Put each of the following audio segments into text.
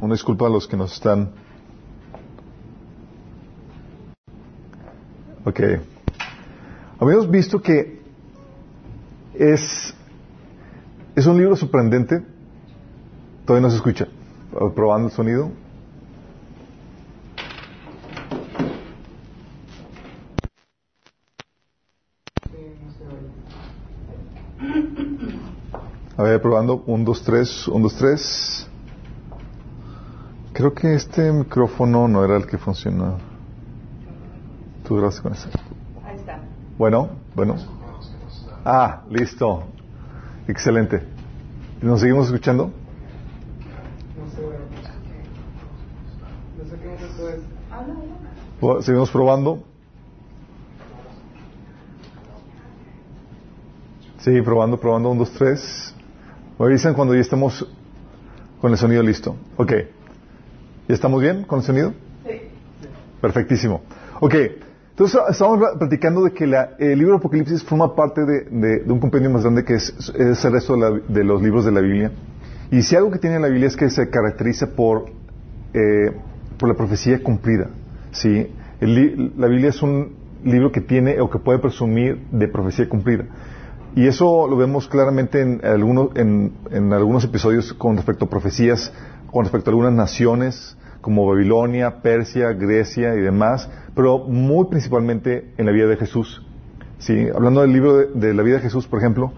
Una disculpa a los que nos están. Ok. Habíamos visto que es, es un libro sorprendente. Todavía no se escucha. Probando el sonido. A ver, probando. Un, dos, tres. Un, dos, tres. Creo que este micrófono no era el que funcionaba. Tú gracias con ese. Ahí está. Bueno, bueno. Ah, listo. Excelente. ¿Nos seguimos escuchando? Seguimos probando. Sí, probando, probando. Un, dos, tres. Me avisan cuando ya estamos con el sonido listo. Ok. ¿Ya estamos bien con el sonido? Sí. Perfectísimo. Ok, entonces estamos platicando de que la- el libro de Apocalipsis forma parte de, de- de un compendio más grande que es, es el resto de, la- de los libros de la Biblia. Y si algo que tiene la Biblia es que se caracteriza por, eh, por la profecía cumplida. ¿sí? El la Biblia es un libro que tiene o que puede presumir de profecía cumplida. Y eso lo vemos claramente en algunos, en, en algunos episodios con respecto a profecías, con respecto a algunas naciones, como Babilonia, Persia, Grecia y demás, pero muy principalmente en la vida de Jesús. ¿sí? Hablando del libro de, la vida de Jesús, por ejemplo,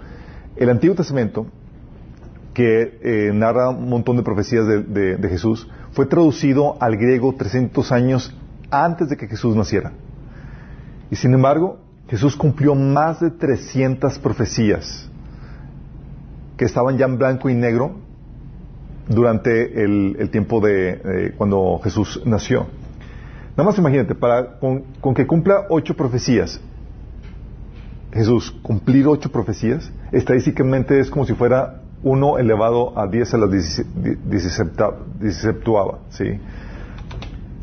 el Antiguo Testamento, que eh, narra un montón de profecías de, de- de Jesús, fue traducido al griego 300 años antes de que Jesús naciera. Y sin embargo, Jesús cumplió más de 300 profecías que estaban ya en blanco y negro durante el, el tiempo de cuando Jesús nació. Nada más imagínate, para, con, con que cumpla ocho profecías, Jesús cumplir ocho profecías, estadísticamente es como si fuera uno elevado a 10 a la 17 ¿sí?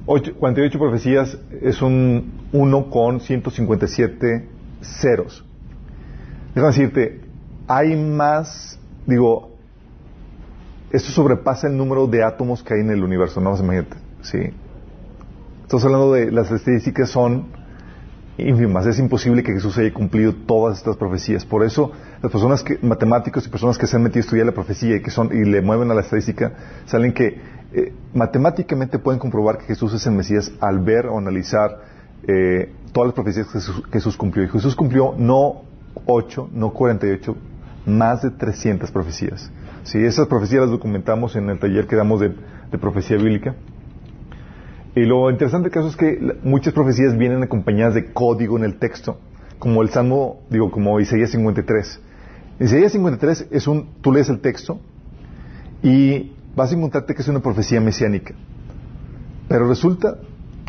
Ocho- 48 profecías es un 1 con 157 ceros. Déjame decirte, hay más, digo, esto sobrepasa el número de átomos que hay en el universo, no más imagínate, ¿sí? Estamos hablando de las estadísticas son ínfimas, es imposible que Jesús haya cumplido todas estas profecías. Por eso, las personas que, matemáticos y personas que se han metido a estudiar la profecía y que son, y le mueven a la estadística, salen que eh, matemáticamente pueden comprobar que Jesús es el Mesías al ver o analizar eh, todas las profecías que Jesús, Jesús cumplió. Y Jesús cumplió no 8, no 48, más de 300 profecías. Sí, esas profecías las documentamos en el taller que damos de, profecía bíblica. Y lo interesante caso es que muchas profecías vienen acompañadas de código en el texto, como el Salmo, digo, como Isaías 53. Isaías 53 es un, tú lees el texto y vas a encontrarte que es una profecía mesiánica. Pero resulta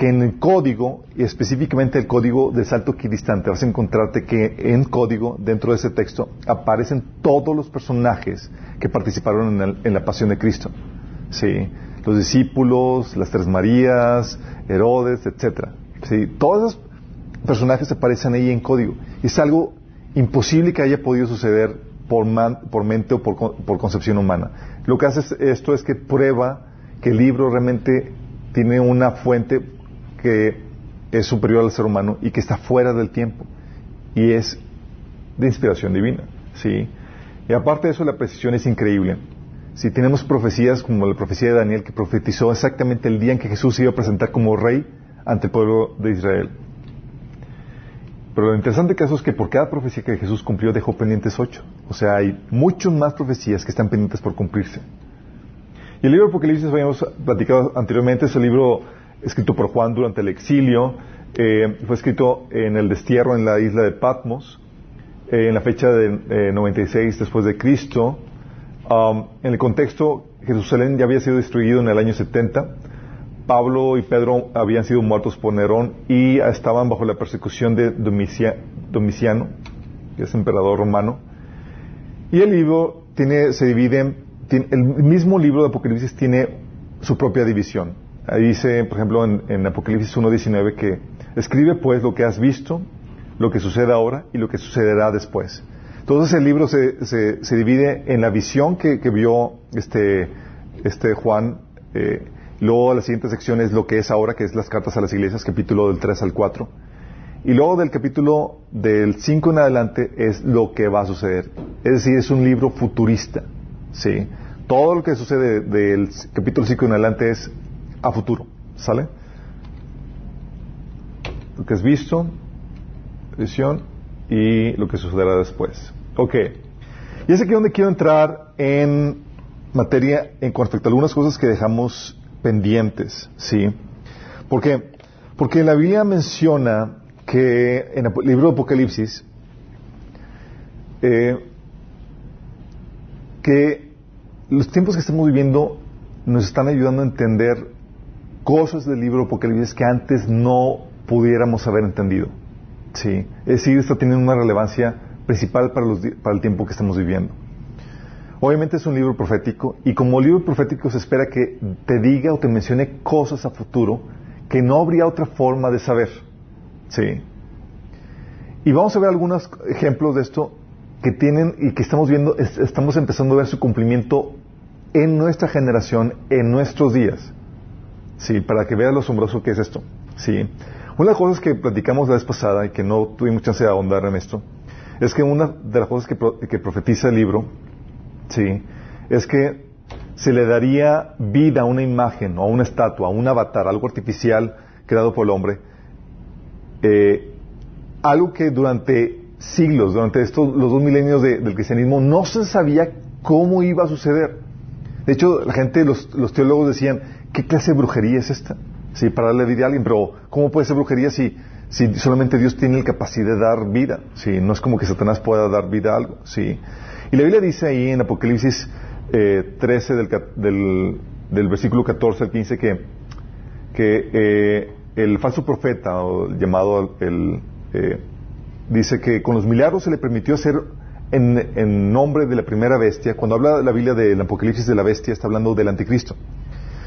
que en el código, y específicamente el código de salto equidistante, vas a encontrarte que en código, dentro de ese texto, aparecen todos los personajes que participaron en, la pasión de Cristo. Sí, los discípulos, las tres Marías, Herodes, etcétera. Sí, todos esos personajes aparecen ahí en código. Es algo imposible que haya podido suceder por, man- por mente o por, por concepción humana. Lo que hace es- esto es que prueba que el libro realmente tiene una fuente que es superior al ser humano y que está fuera del tiempo. Y es de inspiración divina. ¿sí? Y aparte de eso, la precisión es increíble. Si tenemos profecías como la profecía de Daniel que profetizó exactamente el día en que Jesús se iba a presentar como rey ante el pueblo de Israel. Pero lo interesante caso es que por cada profecía que Jesús cumplió dejó pendientes ocho. O sea, hay muchas más profecías que están pendientes por cumplirse. Y el libro de Apocalipsis, habíamos platicado anteriormente, es el libro escrito por Juan durante el exilio. eh, fue escrito en el destierro en la isla de Patmos, eh, en la fecha de eh, 96 después de Cristo. Um, en el contexto, Jerusalén ya había sido destruido en el año 70. Pablo y Pedro habían sido muertos por Nerón y estaban bajo la persecución de Domicia- Domiciano, que es emperador romano. Y el libro tiene, se divide, en- tiene- el mismo libro de Apocalipsis tiene su propia división. Ahí dice, por ejemplo, en, en Apocalipsis 1.19 que escribe pues lo que has visto, lo que sucede ahora y lo que sucederá después. Entonces el libro se, divide en la visión que, que vio este, este Juan Eh, luego la siguiente sección es lo que es ahora, que es las cartas a las iglesias, capítulo del 3 al 4. Y luego del capítulo del 5 en adelante es lo que va a suceder. Es decir, es un libro futurista. ¿sí? Todo lo que sucede del capítulo 5 en adelante es a futuro. ¿Sale? Lo que has visto, visión y lo que sucederá después. Ok. Y es aquí donde quiero entrar en materia en cuanto a algunas cosas que dejamos pendientes. ¿Sí? ¿Por qué? Porque la Biblia menciona que en el libro de Apocalipsis, eh, que los tiempos que estamos viviendo nos están ayudando a entender cosas del libro Apocalipsis que antes no pudiéramos haber entendido. Sí, es decir, está teniendo una relevancia principal para, los, para el tiempo que estamos viviendo. Obviamente es un libro profético y como libro profético se espera que te diga o te mencione cosas a futuro que no habría otra forma de saber. Sí. Y vamos a ver algunos ejemplos de esto que tienen y que estamos viendo, estamos empezando a ver su cumplimiento en nuestra generación, en nuestros días. Sí, para que veas lo asombroso que es esto. Sí. Una de las cosas que platicamos la vez pasada y que no tuvimos chance de ahondar en esto, es que una de las cosas que, que profetiza el libro, sí, es que se le daría vida a una imagen, o a una estatua, a un avatar, algo artificial creado por el hombre, eh, algo que durante siglos, durante estos los dos milenios del cristianismo, no se sabía cómo iba a suceder. De hecho, la gente, los, teólogos decían, ¿qué clase de brujería es esta? Sí, para darle vida a alguien, pero ¿cómo puede ser brujería si, si solamente Dios tiene la capacidad de dar vida? Sí, no es como que Satanás pueda dar vida a algo. Sí. Y la Biblia dice ahí en Apocalipsis eh, 13 del, del, del, versículo 14 al 15 que, que eh, el falso profeta, llamado el, eh, dice que con los milagros se le permitió hacer en, nombre de la primera bestia. Cuando habla la Biblia del Apocalipsis de la bestia, está hablando del anticristo.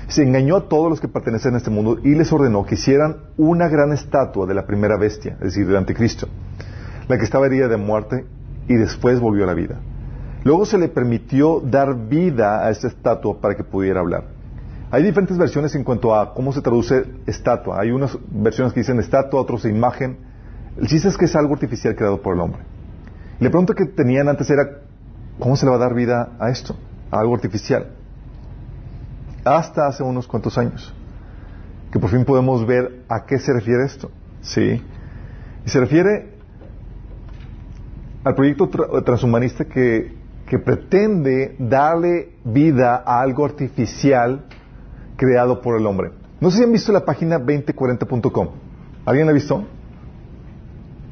Se engañó a todos los que pertenecen a este mundo y les ordenó que hicieran una gran estatua de la primera bestia, es decir, del anticristo, la que estaba herida de muerte y después volvió a la vida. Luego se le permitió dar vida a esta estatua para que pudiera hablar. Hay diferentes versiones en cuanto a cómo se traduce estatua. Hay unas versiones que dicen estatua, otras imagen. El chiste es que es algo artificial creado por el hombre. La pregunta que tenían antes era, ¿cómo se le va a dar vida a esto? A algo artificial. Hasta hace unos cuantos años. Que por fin podemos ver a qué se refiere esto. ¿Sí? Y se refiere al proyecto transhumanista que, pretende darle vida a algo artificial creado por el hombre. No sé si han visto la página 2040.com. ¿Alguien la ha visto?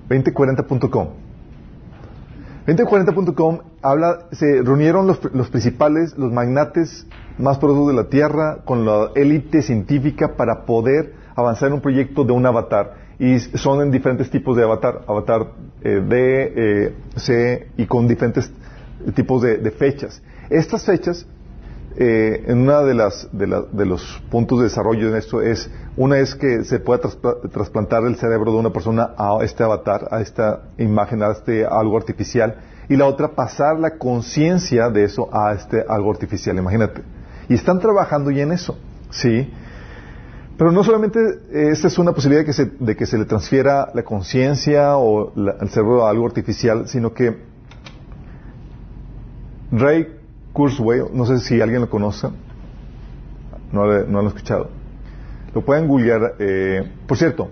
2040.com. 2040.com habla, se reunieron los, los, principales, los magnates más poderosos de la Tierra con la élite científica para poder avanzar en un proyecto de un avatar. Y son en diferentes tipos de avatar, avatar eh, D, eh, C y con diferentes tipos de, de fechas. Estas fechas eh, en una de las de, los puntos de desarrollo en esto es una es que se pueda trasplantar el cerebro de una persona a este avatar, a esta imagen, a este algo artificial, y la otra pasar la conciencia de eso a este algo artificial, imagínate. Y están trabajando ya en eso, sí. Pero no solamente esta es una posibilidad de que se, le transfiera la conciencia o el cerebro a algo artificial, sino que Ray Kurzweil, no sé si alguien lo conoce, no, lo han escuchado. Lo pueden googlear. Eh, por cierto,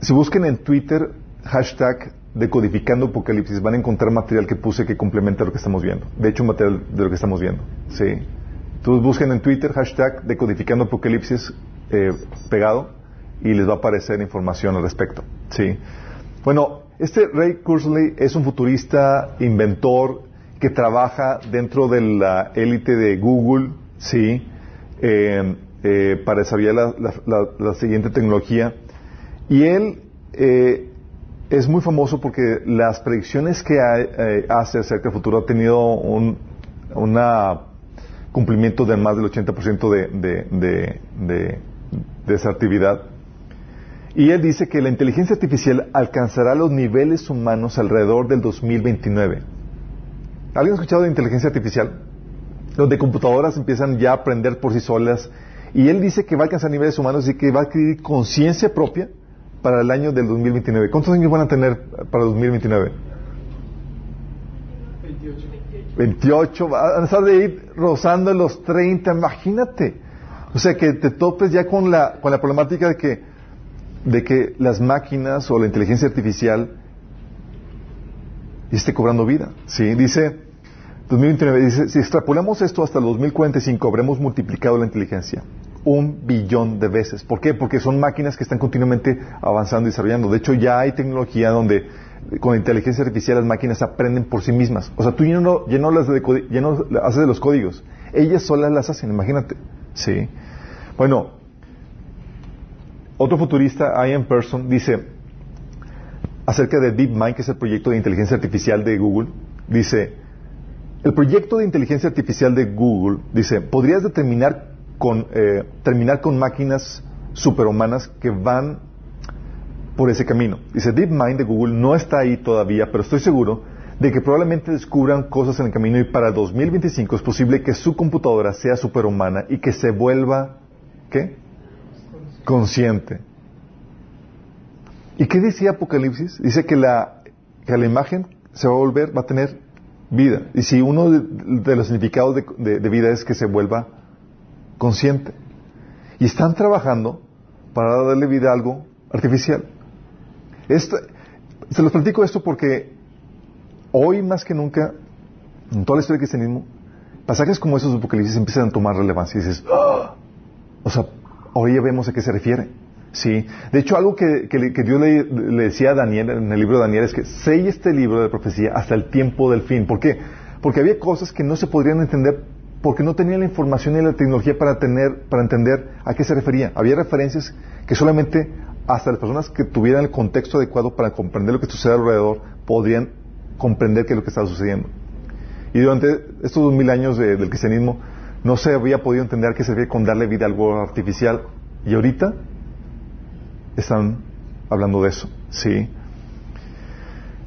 si busquen en Twitter hashtag decodificando apocalipsis, van a encontrar material que puse que complementa lo que estamos viendo. De hecho, material de lo que estamos viendo. Sí. Entonces busquen en Twitter hashtag decodificando apocalipsis eh, pegado y les va a aparecer información al respecto. Sí. Bueno, este Ray Kurzweil es un futurista, inventor, que trabaja dentro de la élite de Google, sí, eh, eh, para desarrollar la, siguiente tecnología. Y él eh, es muy famoso porque las predicciones que hace acerca del futuro ha tenido un cumplimiento de más del 80% de, de, de, de esa actividad. Y él dice que la inteligencia artificial alcanzará los niveles humanos alrededor del 2029. ¿Alguien ha escuchado de inteligencia artificial? Donde computadoras empiezan ya a aprender por sí solas Y él dice que va a alcanzar niveles humanos y que va a adquirir conciencia propia para el año del 2029. ¿Cuántos años van a tener para el 2029? 28. 28, van a estar de ir rozando los 30, imagínate. O sea, que te topes ya con la, con la problemática de que, de que las máquinas o la inteligencia artificial esté cobrando vida. ¿sí? Dice, 2029, dice, si extrapolamos esto hasta el 2045, habremos multiplicado la inteligencia un billón de veces. ¿Por qué? Porque son máquinas que están continuamente avanzando y desarrollando. De hecho, ya hay tecnología donde con la inteligencia artificial las máquinas aprenden por sí mismas. O sea, tú ya no, las de, haces de los códigos. Ellas solas las hacen, imagínate. Sí. Bueno, otro futurista, Ian Person, dice acerca de DeepMind, que es el proyecto de inteligencia artificial de Google, dice, el proyecto de inteligencia artificial de Google, dice, podrías determinar con, eh, terminar con máquinas superhumanas que van por ese camino. Dice, DeepMind de Google no está ahí todavía, pero estoy seguro de que probablemente descubran cosas en el camino y para 2025 es posible que su computadora sea superhumana y que se vuelva, ¿qué? Consciente. ¿Y qué decía Apocalipsis? Dice que la, que la imagen se va a volver, va a tener vida. Y si uno de, los significados de, de vida es que se vuelva consciente. Y están trabajando para darle vida a algo artificial. se los platico esto porque hoy más que nunca, en toda la historia del cristianismo, pasajes como esos de Apocalipsis empiezan a tomar relevancia y dices, ¡Ah! o sea, hoy ya vemos a qué se refiere. Sí. De hecho, algo que, que, Dios le, le, decía a Daniel en el libro de Daniel es que sella este libro de profecía hasta el tiempo del fin. ¿Por qué? Porque había cosas que no se podrían entender porque no tenía la información ni la tecnología para tener, para entender a qué se refería. Había referencias que solamente hasta las personas que tuvieran el contexto adecuado para comprender lo que sucede alrededor podrían comprender qué es lo que estaba sucediendo. Y durante estos dos mil años del cristianismo no se había podido entender qué se con darle vida a algo artificial. Y ahorita están hablando de eso, ¿sí?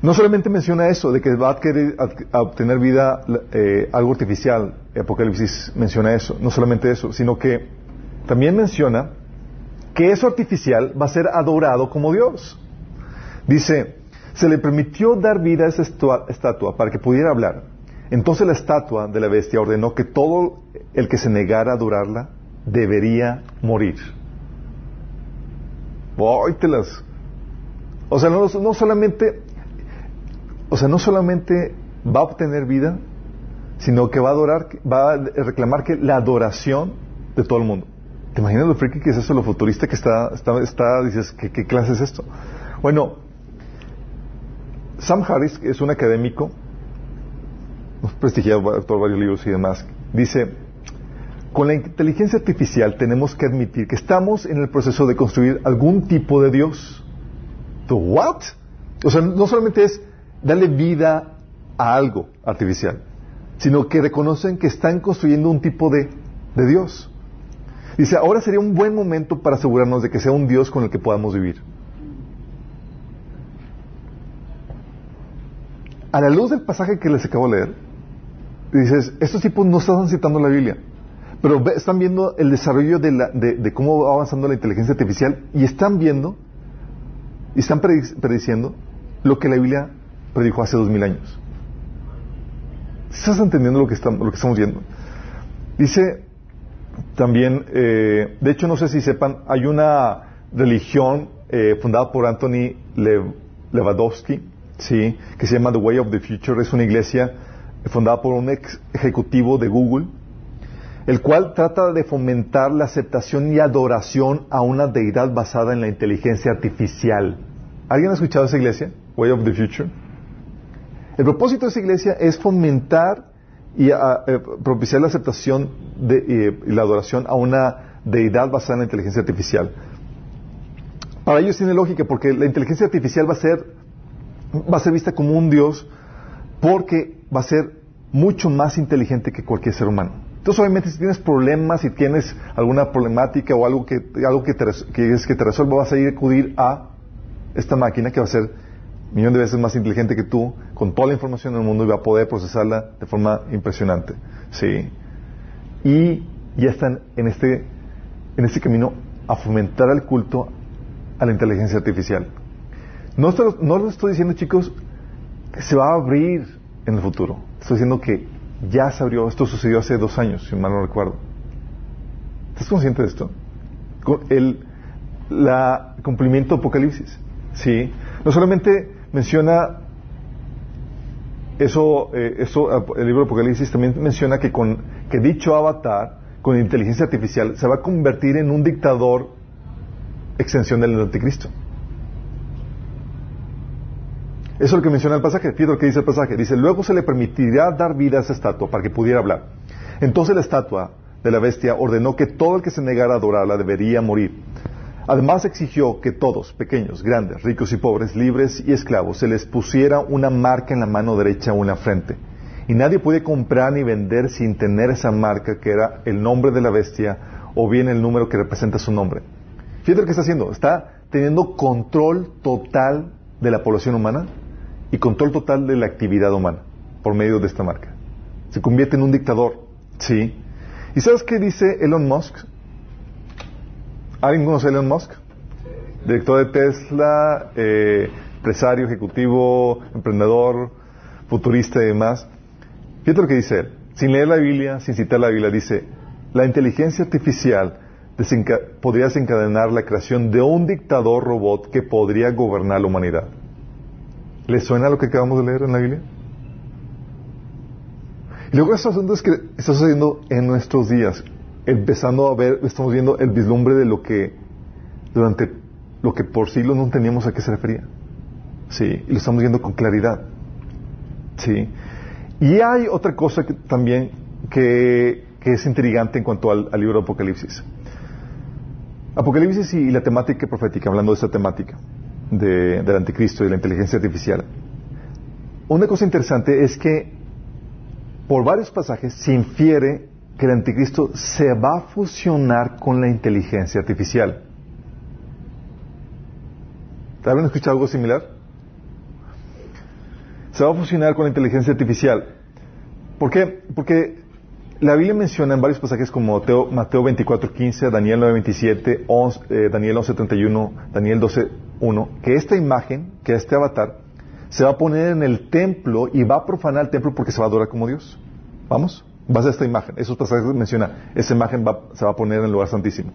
No solamente menciona eso, de que va a querer obtener vida eh, algo artificial, Apocalipsis menciona eso, no solamente eso, sino que también menciona que eso artificial va a ser adorado como Dios. Dice, se le permitió dar vida a esa estatua para que pudiera hablar. Entonces la estatua de la bestia ordenó que todo el que se negara a adorarla debería morir. O sea, no solamente o sea, no solamente va a obtener vida, sino que va a adorar, va a reclamar que la adoración de todo el mundo. ¿Te imaginas lo friki que es eso, lo futurista que está, está, está dices, ¿qué, ¿qué, clase es esto? Bueno, Sam Harris, es un académico, prestigiado por varios libros y demás, dice, con la inteligencia artificial tenemos que admitir que estamos en el proceso de construir algún tipo de Dios. ¿The what? O sea, no solamente es darle vida a algo artificial, sino que reconocen que están construyendo un tipo de, de Dios. Dice, ahora sería un buen momento para asegurarnos de que sea un Dios con el que podamos vivir. A la luz del pasaje que les acabo de leer, dices, estos tipos no están citando la Biblia, pero están viendo el desarrollo de, la, de, cómo va avanzando la inteligencia artificial y están viendo y están prediciendo lo que la Biblia predijo hace dos mil años. ¿Estás entendiendo lo que, estamos, viendo? Dice también, eh, de hecho no sé si sepan, hay una religión eh, fundada por Anthony Lewandowski, ¿sí? que se llama The Way of the Future, es una iglesia fundada por un ex ejecutivo de Google, el cual trata de fomentar la aceptación y adoración a una deidad basada en la inteligencia artificial. ¿Alguien ha escuchado esa iglesia? Way of the Future. El propósito de esa iglesia es fomentar y ah, eh, propiciar la aceptación de, y la adoración a una deidad basada en la inteligencia artificial. Para ellos tiene lógica porque la inteligencia artificial va a ser va a ser vista como un dios porque va a ser mucho más inteligente que cualquier ser humano. Entonces, obviamente, si tienes problemas, si tienes alguna problemática o algo que algo que, te, que es que te resuelva, vas a ir a acudir a esta máquina que va a ser millón de veces más inteligente que tú, con toda la información del mundo y va a poder procesarla de forma impresionante. ¿Sí? Y ya están en este en este camino a fomentar el culto a la inteligencia artificial. No, no lo estoy diciendo, chicos, que se va a abrir en el futuro. Estoy diciendo que ya se abrió. Esto sucedió hace dos años, si mal no recuerdo. ¿Estás consciente de esto? El la cumplimiento de Apocalipsis. ¿sí? No solamente menciona eso, eh, eso, el libro de Apocalipsis también menciona que, con, que dicho avatar, con inteligencia artificial, se va a convertir en un dictador extensión del anticristo. Eso es lo que menciona el pasaje. Fíjate lo que dice el pasaje. Dice, luego se le permitirá dar vida a esa estatua para que pudiera hablar. Entonces la estatua de la bestia ordenó que todo el que se negara a adorarla debería morir. Además exigió que todos, pequeños, grandes, ricos y pobres, libres y esclavos, se les pusiera una marca en la mano derecha o en la frente. Y nadie puede comprar ni vender sin tener esa marca que era el nombre de la bestia o bien el número que representa su nombre. Fíjate lo que está haciendo. Está teniendo control total de la población humana y control total de la actividad humana por medio de esta marca. Se convierte en un dictador. ¿Sí? ¿Y sabes qué dice Elon Musk? ¿Alguien conoce a Elon Musk? Director de Tesla, eh, empresario, ejecutivo, emprendedor, futurista y demás. Fíjate lo que dice él. Sin leer la Biblia, sin citar la Biblia, dice, la inteligencia artificial podría desencadenar la creación de un dictador robot que podría gobernar la humanidad. ¿Le suena lo que acabamos de leer en la Biblia? Y luego esto es que está sucediendo en nuestros días empezando a ver, estamos viendo el vislumbre de lo que durante lo que por siglos no teníamos a qué se refería. Sí, y lo estamos viendo con claridad. Sí. Y hay otra cosa que, también que, es intrigante en cuanto al, libro de Apocalipsis. Apocalipsis y la temática profética, hablando de esta temática de, del anticristo y la inteligencia artificial. Una cosa interesante es que por varios pasajes se infiere que el anticristo se va a fusionar con la inteligencia artificial. ¿Te escuchado algo similar? Se va a fusionar con la inteligencia artificial. ¿Por qué? Porque la Biblia menciona en varios pasajes como Mateo, Mateo 24.15, Daniel 9.27, eh, Daniel 11.31, Daniel 12.1, que esta imagen, que este avatar, se va a poner en el templo y va a profanar el templo porque se va a adorar como Dios. ¿Vamos? Vas a esta imagen. Esos pasajes menciona, esa imagen se va a poner en el lugar santísimo.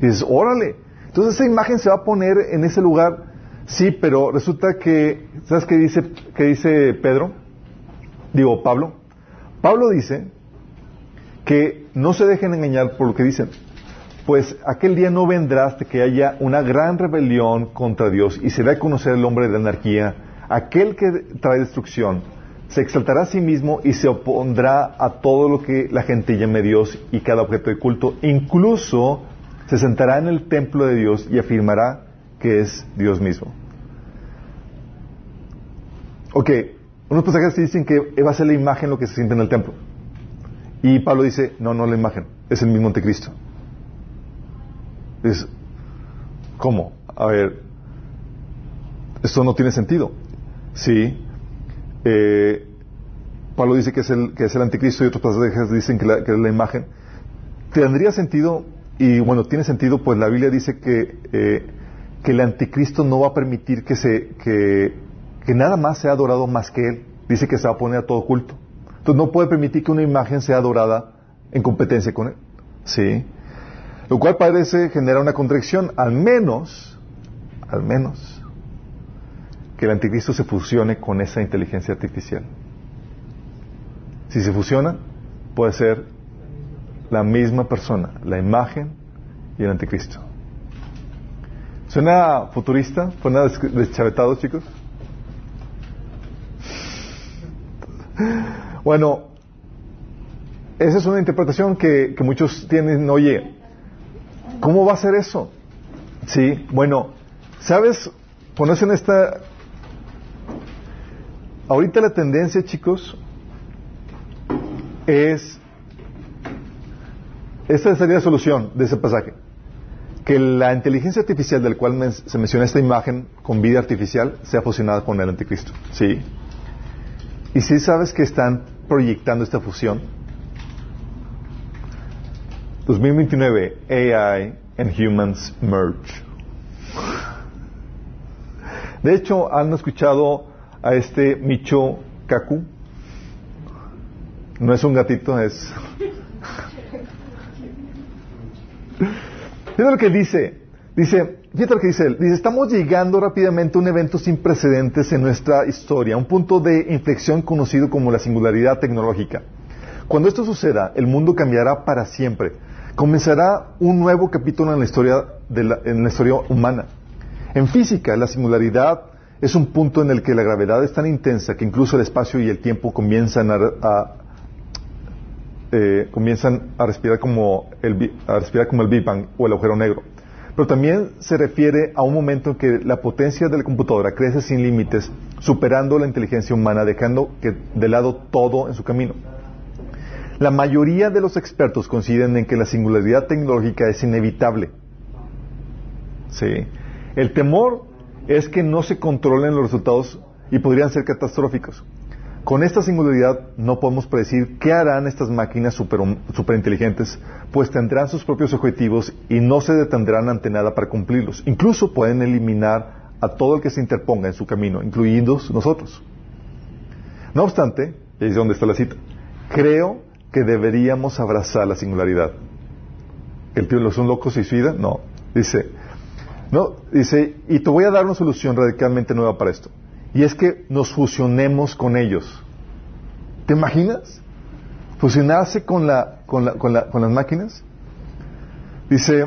Y dices, órale. Entonces esa imagen se va a poner en ese lugar, sí, pero resulta que, ¿sabes qué dice, qué dice Pedro? Digo, Pablo. Pablo dice que no se dejen engañar por lo que dicen. Pues aquel día no vendrá hasta que haya una gran rebelión contra Dios y se dé a conocer el hombre de anarquía, aquel que trae destrucción se exaltará a sí mismo y se opondrá a todo lo que la gente llame Dios y cada objeto de culto. Incluso se sentará en el templo de Dios y afirmará que es Dios mismo. Ok, unos pasajes dicen que va a ser la imagen lo que se siente en el templo. Y Pablo dice, no, no la imagen, es el mismo anticristo. Es, ¿cómo? A ver, esto no tiene sentido. Sí, eh, Pablo dice que es, el, que es el anticristo y otros pasajes dicen que, es la imagen. Tendría sentido, y bueno, tiene sentido, pues la Biblia dice que, eh, que el anticristo no va a permitir que, se, que, nada más sea adorado más que él. Dice que se va a poner a todo culto. Entonces no puede permitir que una imagen sea adorada en competencia con él. ¿Sí? Lo cual parece generar una contradicción, al menos, al menos, que el anticristo se fusione con esa inteligencia artificial. Si se fusiona, puede ser la misma persona, la imagen y el anticristo. ¿Suena futurista? ¿Suena deschavetado, chicos? Bueno, esa es una interpretación que, que muchos tienen, oye, ¿cómo va a ser eso? Sí, bueno, ¿sabes? Ponerse en esta Ahorita la tendencia, chicos, es... Esta sería la solución de ese pasaje. Que la inteligencia artificial del cual se menciona esta imagen con vida artificial sea fusionada con el anticristo. ¿Sí? Y si sabes que están proyectando esta fusión, 2029, AI and Humans Merge. De hecho, ¿han escuchado a este Micho Kaku? No es un gatito, es... Fíjate lo que dice. Dice, fíjate lo que dice él. Dice, estamos llegando rápidamente a un evento sin precedentes en nuestra historia, un punto de inflexión conocido como la singularidad tecnológica. Cuando esto suceda, el mundo cambiará para siempre. Comenzará un nuevo capítulo en la historia, de la, en la historia humana. En física, la singularidad es un punto en el que la gravedad es tan intensa que incluso el espacio y el tiempo comienzan a, eh, comienzan a respirar como el a respirar como el Big Bang o el agujero negro. Pero también se refiere a un momento en que la potencia de la computadora crece sin límites, superando la inteligencia humana, dejando que de lado todo en su camino. La mayoría de los expertos coinciden en que la singularidad tecnológica es inevitable. Sí. El temor es que no se controlen los resultados y podrían ser catastróficos. Con esta singularidad no podemos predecir qué harán estas máquinas superinteligentes, pues tendrán sus propios objetivos y no se detendrán ante nada para cumplirlos. Incluso pueden eliminar a todo el que se interponga en su camino, incluidos nosotros. No obstante, es donde está la cita, creo que deberíamos abrazar la singularidad. ¿El tío son locos y suicida? No. Dice, no, dice, y te voy a dar una solución radicalmente nueva para esto. Y es que nos fusionemos con ellos. ¿Te imaginas? Fusionarse con, la, con, la, con, la, con las máquinas. Dice,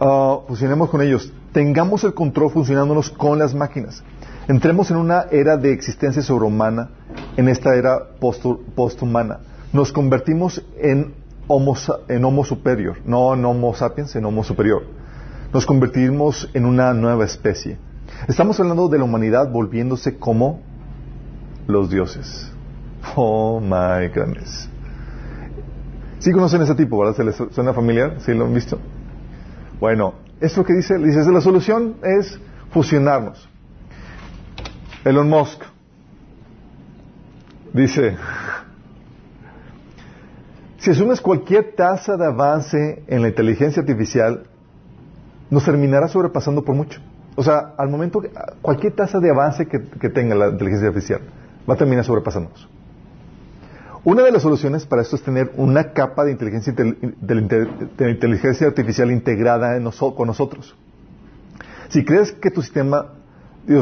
uh, fusionemos con ellos. Tengamos el control funcionándonos con las máquinas. Entremos en una era de existencia sobrehumana, en esta era posthumana. Nos convertimos en en homo superior, no en homo sapiens, en homo superior. Nos convertimos en una nueva especie. Estamos hablando de la humanidad volviéndose como los dioses. Oh my goodness. ¿Sí conocen ese tipo, verdad? ¿Se les suena familiar? ¿Sí lo han visto? Bueno, es lo que dice, dice, la solución es fusionarnos. Elon Musk dice, si asumes cualquier tasa de avance en la inteligencia artificial, nos terminará sobrepasando por mucho. O sea, al momento, cualquier tasa de avance que, tenga la inteligencia artificial va a terminar sobrepasándonos. Una de las soluciones para esto es tener una capa de inteligencia, de inteligencia artificial integrada con nosotros. Si crees que tu sistema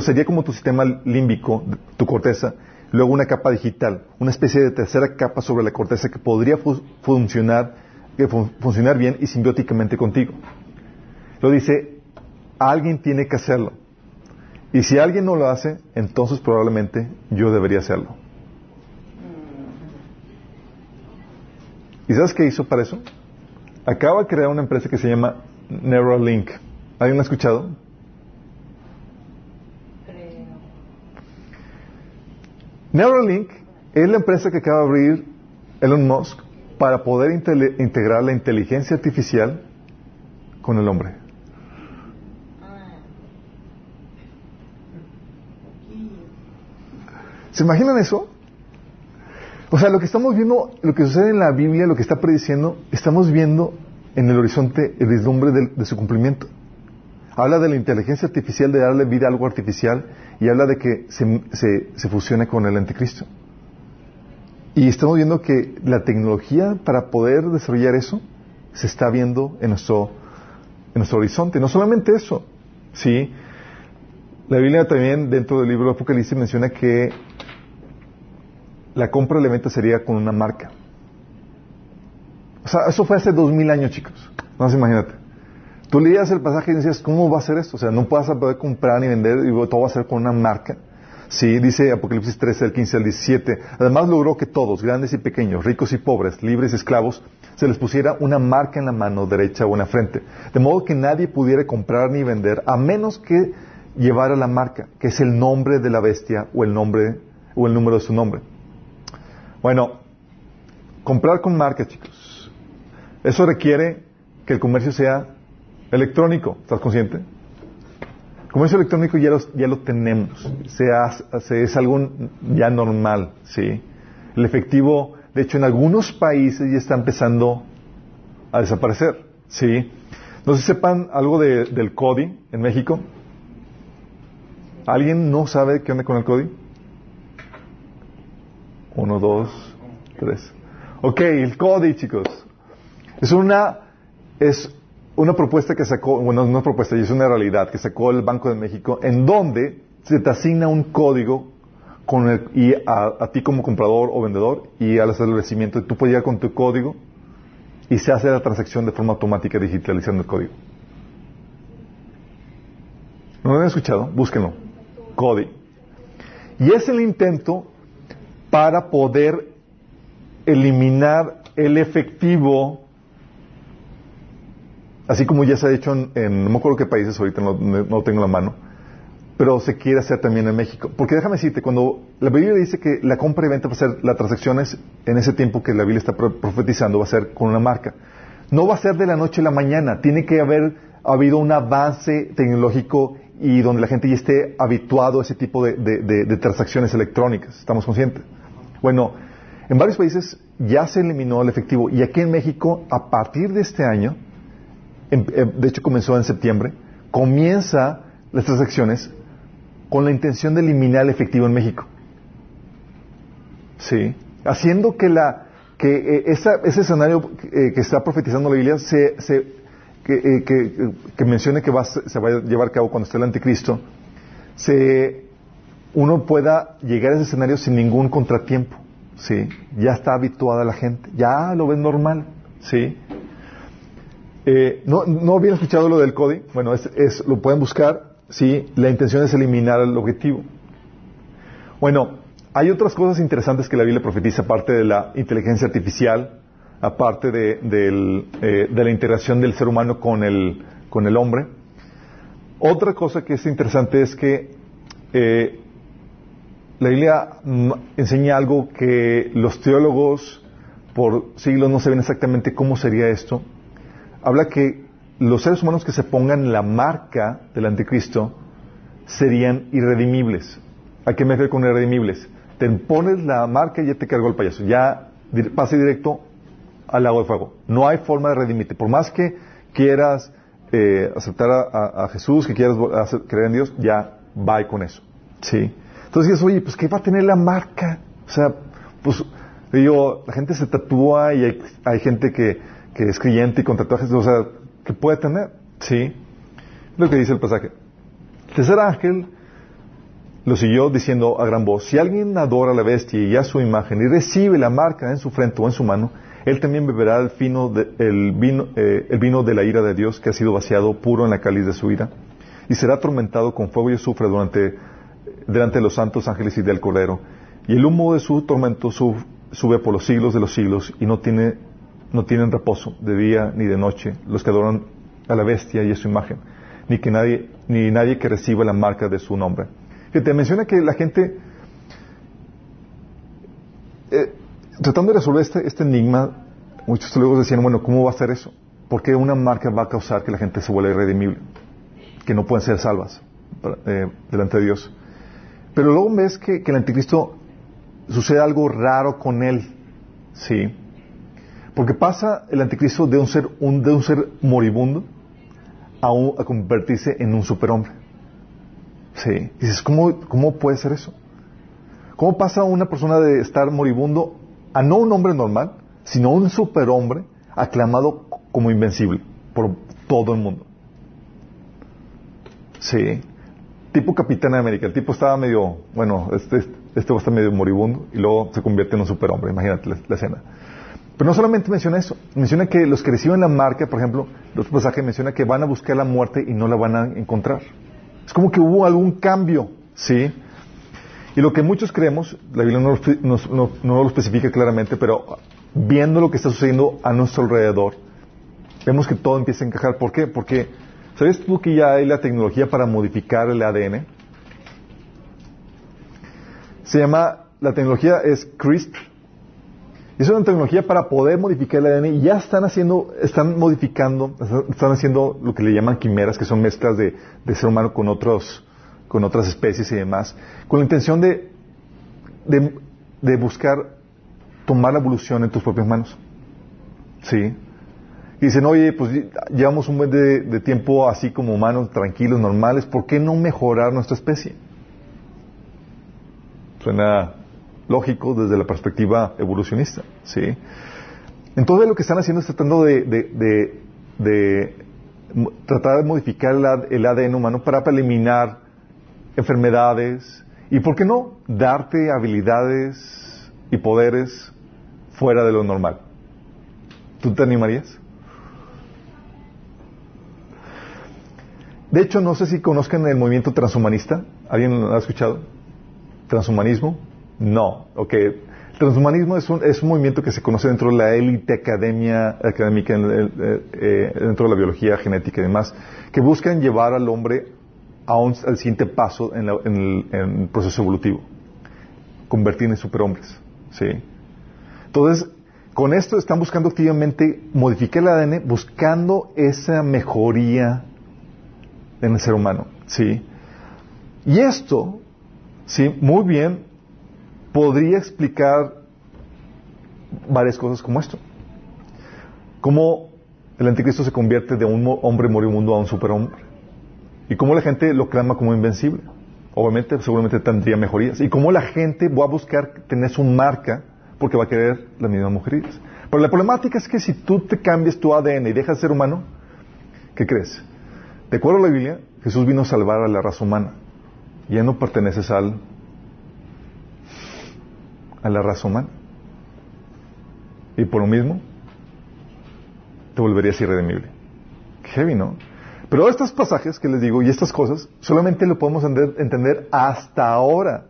sería como tu sistema límbico, tu corteza, luego una capa digital, una especie de tercera capa sobre la corteza que podría funcionar, funcionar bien y simbióticamente contigo. Lo dice, alguien tiene que hacerlo. Y si alguien no lo hace, entonces probablemente yo debería hacerlo. ¿Y sabes qué hizo para eso? Acaba de crear una empresa que se llama Neuralink. ¿Alguien lo ha escuchado? Neuralink es la empresa que acaba de abrir Elon Musk para poder integrar la inteligencia artificial con el hombre. ¿Se imaginan eso? O sea, lo que estamos viendo, lo que sucede en la Biblia, lo que está prediciendo, estamos viendo en el horizonte el vislumbre de, su cumplimiento. Habla de la inteligencia artificial, de darle vida a algo artificial, y habla de que se, se, se fusione con el anticristo. Y estamos viendo que la tecnología para poder desarrollar eso se está viendo en nuestro, en nuestro horizonte. No solamente eso, ¿sí? La Biblia también, dentro del libro de Apocalipsis, menciona que la compra de la venta sería con una marca. O sea, eso fue hace dos mil años, chicos. No se imagínate. Tú leías el pasaje y decías, ¿cómo va a ser esto? O sea, no vas a poder comprar ni vender y todo va a ser con una marca. Sí, dice Apocalipsis 13, del 15 al 17. Además logró que todos, grandes y pequeños, ricos y pobres, libres y esclavos, se les pusiera una marca en la mano derecha o en la frente. De modo que nadie pudiera comprar ni vender a menos que llevara la marca, que es el nombre de la bestia o el nombre o el número de su nombre. Bueno, comprar con marca, chicos. Eso requiere que el comercio sea electrónico. ¿Estás consciente? Comercio electrónico ya, ya lo tenemos. Se es algo ya normal, ¿sí? El efectivo De hecho, en algunos países ya está empezando a desaparecer. ¿Sí? No sé sepan algo de, del CODI en México. ¿Alguien no sabe qué onda con el CODI? Uno, dos, tres. Ok, el CODI, chicos. Es una, es una propuesta que sacó, bueno, no es propuesta, es una realidad que sacó el Banco de México, en donde se te asigna un código con el, y a, ti como comprador o vendedor y al establecimiento. Tú puedes llegar con tu código y se hace la transacción de forma automática digitalizando el código. ¿No lo han escuchado? Búsquenlo. CODI. Y es el intento para poder eliminar el efectivo, así como ya se ha hecho en, no me acuerdo qué países, ahorita no, tengo la mano, pero se quiere hacer también en México. Porque déjame decirte, cuando la Biblia dice que la compra y venta va a ser, las transacciones en ese tiempo que la Biblia está profetizando va a ser con una marca. No va a ser de la noche a la mañana, tiene que haber habido un avance tecnológico y donde la gente ya esté habituado a ese tipo de, transacciones electrónicas. ¿Estamos conscientes? Bueno, en varios países ya se eliminó el efectivo y aquí en México, a partir de este año, de hecho comenzó en septiembre, comienza las transacciones con la intención de eliminar el efectivo en México. Sí. Haciendo que la que eh, ese escenario eh, que está profetizando la Biblia se, eh, que, mencione que va, se va a llevar a cabo cuando esté el anticristo, se, uno pueda llegar a ese escenario sin ningún contratiempo. ¿sí? Ya está habituada la gente, ya lo ven normal. ¿sí? no, no habían escuchado lo del CODI, bueno, es, lo pueden buscar, ¿sí? La intención es eliminar el objetivo. Bueno, hay otras cosas interesantes que la Biblia profetiza, aparte de la inteligencia artificial, aparte de, eh, la integración del ser humano con el, con el hombre. Otra cosa que es interesante es que eh, la Biblia enseña algo que los teólogos por siglos no saben exactamente cómo sería esto. Habla que los seres humanos que se pongan la marca del anticristo serían irredimibles. ¿A qué me refiero con irredimibles? Te pones la marca y ya te cargó el payaso. Ya pase directo al lago de fuego. No hay forma de redimirte. Por más que quieras eh, aceptar a, Jesús, que quieras creer en Dios, ya va con eso. ¿Sí? Entonces dices, oye, pues ¿qué va a tener la marca? O sea, pues digo, la gente se tatúa y hay, gente que, es creyente y con tatuajes, o sea, que puede tener. ¿Sí? Lo que dice el pasaje. El tercer ángel lo siguió diciendo a gran voz, si alguien adora a la bestia y a su imagen y recibe la marca en su frente o en su mano, él también beberá el, vino, eh, el vino de la ira de Dios que ha sido vaciado puro en la cáliz de su ira y será atormentado con fuego y azufre durante, delante de los santos ángeles y del Cordero. Y el humo de su tormento sube por los siglos de los siglos y no tiene no tienen reposo de día ni de noche los que adoran a la bestia y a su imagen, ni que nadie, ni nadie que reciba la marca de su nombre. Que te menciona que la gente, eh, tratando de resolver este, este, enigma, muchos teólogos decían, bueno, ¿cómo va a ser eso? ¿Por qué una marca va a causar que la gente se vuelva irredimible? Que no pueden ser salvas eh, delante de Dios. Pero luego ves que, que el anticristo sucede algo raro con él, ¿sí? Porque pasa el anticristo de un ser, un, de un ser moribundo a, a, convertirse en un superhombre. Sí. Dices, ¿cómo, ¿cómo puede ser eso? ¿Cómo pasa una persona de estar moribundo a no un hombre normal, sino un superhombre aclamado como invencible por todo el mundo? Sí. Tipo Capitán América. El tipo estaba medio, bueno, este, este va a estar medio moribundo y luego se convierte en un superhombre. Imagínate la escena. Pero no solamente menciona eso, menciona que los que reciben la marca, por ejemplo, el otro pasaje menciona que van a buscar la muerte y no la van a encontrar. Es como que hubo algún cambio, ¿sí? Y lo que muchos creemos, la Biblia no lo, especifica claramente, pero viendo lo que está sucediendo a nuestro alrededor, vemos que todo empieza a encajar. ¿Por qué? Porque, ¿sabes tú que ya hay la tecnología para modificar el ADN? Se llama, la tecnología es CRISPR, es una tecnología para poder modificar el ADN y ya están haciendo, están modificando, están haciendo lo que le llaman quimeras, que son mezclas de, ser humano con otros, con otras especies y demás, con la intención de, de, buscar tomar la evolución en tus propias manos. ¿Sí? Y dicen, oye, pues llevamos un buen de, tiempo así como humanos, tranquilos, normales, ¿por qué no mejorar nuestra especie? Suena lógico desde la perspectiva evolucionista, ¿sí? Entonces lo que están haciendo es tratando de, de, tratar de modificar el, ADN humano para eliminar enfermedades y, ¿por qué no?, darte habilidades y poderes fuera de lo normal. ¿Tú te animarías? De hecho, no sé si conozcan el movimiento transhumanista. ¿Alguien lo ha escuchado? ¿Transhumanismo? No. Ok. Transhumanismo es un, es un movimiento que se conoce dentro de la élite academia, académica, eh, eh, dentro de la biología genética y demás, que buscan llevar al hombre a un, al siguiente paso en, el, proceso evolutivo. Convertir en superhombres. ¿Sí? Entonces, con esto están buscando activamente modificar el ADN, buscando esa mejoría en el ser humano. ¿Sí? Y esto, ¿sí? Muy bien, podría explicar varias cosas como esto. Cómo el anticristo se convierte de un hombre moribundo a un superhombre. Y cómo la gente lo clama como invencible. Obviamente, seguramente tendría mejorías. Y cómo la gente va a buscar tener su marca porque va a querer las mismas mujeres. Pero la problemática es que si tú te cambias tu ADN y dejas de ser humano, ¿qué crees? De acuerdo a la Biblia, Jesús vino a salvar a la raza humana. Ya no perteneces al a la raza humana. Y por lo mismo, te volverías irredimible. Heavy, ¿no? Pero estos pasajes que les digo y estas cosas, solamente lo podemos entender, hasta ahora,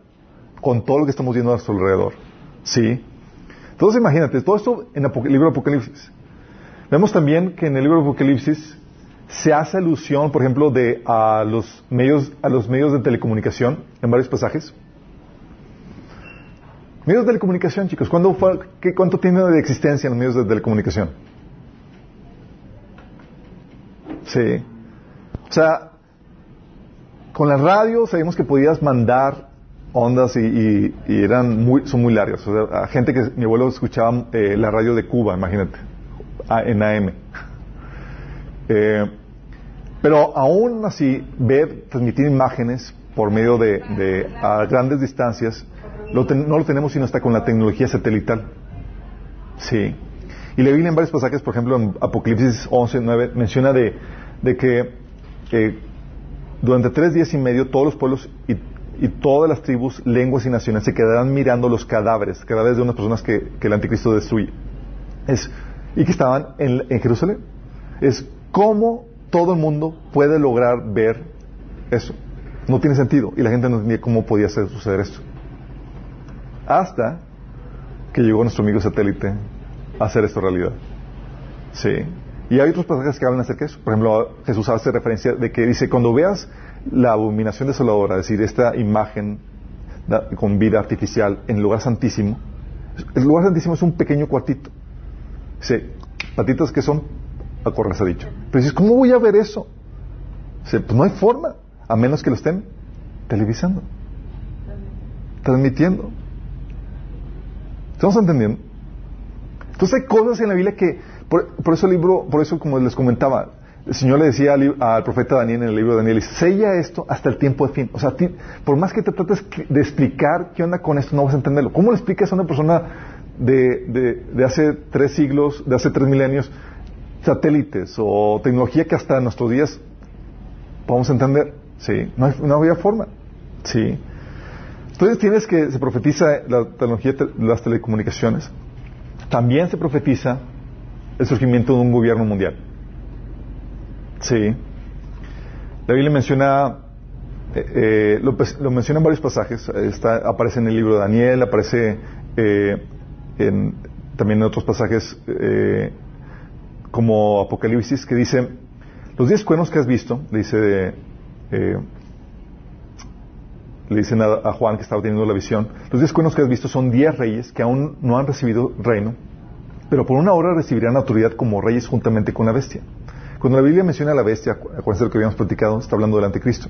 con todo lo que estamos viendo a nuestro alrededor. ¿Sí? Entonces imagínate, todo esto en el libro de Apocalipsis. Vemos también que en el libro de Apocalipsis se hace alusión, por ejemplo, de a los medios, a los medios de telecomunicación en varios pasajes. Medios de telecomunicación, chicos. ¿Cuándo qué, ¿Cuánto tiene de existencia en los medios de telecomunicación? Sí. O sea, con la radio sabíamos que podías mandar ondas y, eran muy, son muy largas. O sea, gente que mi abuelo escuchaba eh, la radio de Cuba, imagínate, en AM. Eh, pero aún así, ver, transmitir imágenes por medio de, a grandes distancias no lo tenemos sino hasta con la tecnología satelital. Sí. Y le Biblia en varios pasajes, por ejemplo, en Apocalipsis 11, 9, menciona de, que durante tres días y medio todos los pueblos y, todas las tribus, lenguas y naciones se quedarán mirando los cadáveres, cadáveres de unas personas que, el anticristo destruye. Es, y que estaban en, en Jerusalén. Es cómo todo el mundo puede lograr ver eso. No tiene sentido. Y la gente no entendía cómo podía suceder esto hasta que llegó nuestro amigo satélite a hacer esto realidad. Sí. Y hay otros pasajes que hablan acerca de eso. Por ejemplo, Jesús hace referencia de que dice, cuando veas la abominación desoladora, es decir, esta imagen con vida artificial en el lugar santísimo, el lugar santísimo es un pequeño cuartito. Dice, patitas que son, a correr se ha dicho. Pero dices, ¿cómo voy a ver eso? Dice, pues no hay forma, a menos que lo estén televisando, transmitiendo. ¿Estamos entendiendo? Entonces hay cosas en la Biblia que, por, eso el libro, por eso como les comentaba, el Señor le decía al, profeta Daniel en el libro de Daniel, sella esto hasta el tiempo de fin. O sea, por más que te trates de explicar qué onda con esto, no vas a entenderlo. ¿Cómo le explicas a una persona de, de, hace tres siglos, de hace tres milenios, satélites o tecnología que hasta nuestros días podemos entender? Sí, no, hay, no había forma. Sí. Entonces tienes que se profetiza la tecnología de las telecomunicaciones. También se profetiza el surgimiento de un gobierno mundial. Sí. La Biblia menciona, eh, eh, lo, menciona en varios pasajes. aparece en el libro de Daniel, aparece eh, también en otros pasajes como Apocalipsis, que dice, los diez cuernos que has visto, dice le dicen a, Juan que estaba teniendo la visión, los diez cuernos que has visto son diez reyes que aún no han recibido reino, pero por una hora recibirán autoridad como reyes juntamente con la bestia. Cuando la Biblia menciona a la bestia, acuérdense de lo que habíamos platicado, está hablando del anticristo.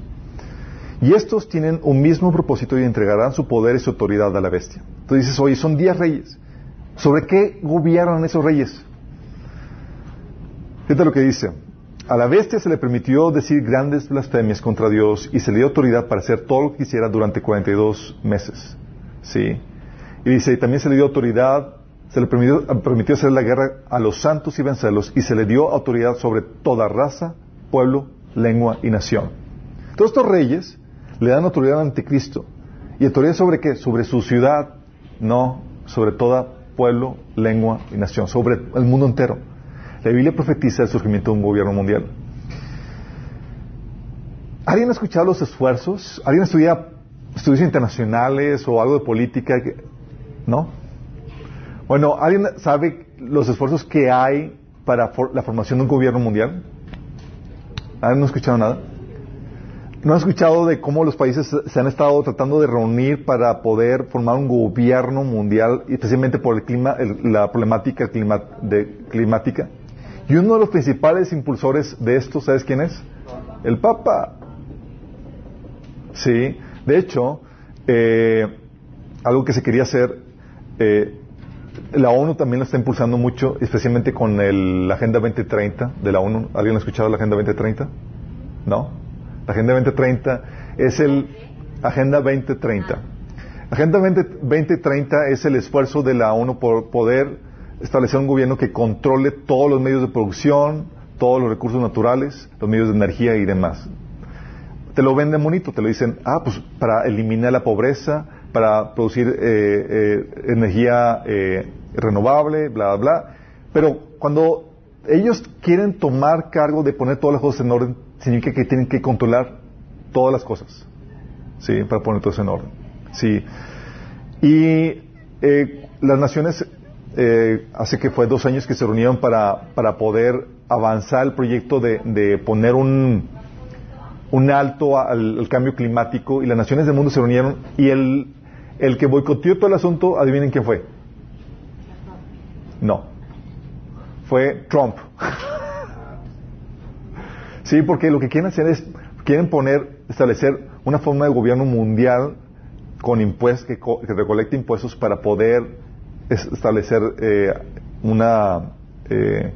Y estos tienen un mismo propósito y entregarán su poder y su autoridad a la bestia. Entonces dices, oye, son diez reyes. ¿Sobre qué gobiernan esos reyes? Fíjate lo que dice. A la bestia se le permitió decir grandes blasfemias contra Dios y se le dio autoridad para hacer todo lo que quisiera durante 42 meses. ¿Sí? Y dice, y también se le dio autoridad, se le permitió, hacer la guerra a los santos y vencerlos y se le dio autoridad sobre toda raza, pueblo, lengua y nación. Todos estos reyes le dan autoridad al anticristo. ¿Y autoridad sobre qué? Sobre su ciudad, no, sobre toda pueblo, lengua y nación, sobre el mundo entero. La Biblia profetiza el surgimiento de un gobierno mundial. ¿Alguien ha escuchado los esfuerzos? ¿Alguien estudia estudios internacionales o algo de política? ¿No? Bueno, ¿alguien sabe los esfuerzos que hay para la formación de un gobierno mundial? ¿Alguien no ha escuchado nada? ¿No ha escuchado de cómo los países se han estado tratando de reunir para poder formar un gobierno mundial, especialmente por el clima, la problemática climática? Y uno de los principales impulsores de esto, ¿sabes quién es? El Papa. Sí, de hecho, eh, algo que se quería hacer, eh, la ONU también lo está impulsando mucho, especialmente con la Agenda 2030 de la ONU. ¿Alguien ha escuchado la Agenda 2030? ¿No? La Agenda 2030 es el Agenda 2030. La Agenda 2030 es el esfuerzo de la ONU por poder establecer un gobierno que controle todos los medios de producción, todos los recursos naturales, los medios de energía y demás. Te lo venden bonito, te lo dicen, ah, pues para eliminar la pobreza, para producir eh, eh, energía eh, renovable, bla, bla, bla. Pero cuando ellos quieren tomar cargo de poner todas las cosas en orden, significa que tienen que controlar todas las cosas, ¿sí? Para poner todo en orden, ¿sí? Y las naciones eh, hace que fue dos años que se reunieron para, para poder avanzar el proyecto de, de poner un, un alto al, cambio climático y las naciones del mundo se reunieron y el, el que boicoteó todo el asunto, adivinen quién fue. No. Fue Trump. sí, porque lo que quieren hacer es, quieren poner, establecer una forma de gobierno mundial con impuestos, que, que recolecte impuestos para poder establecer eh, una eh,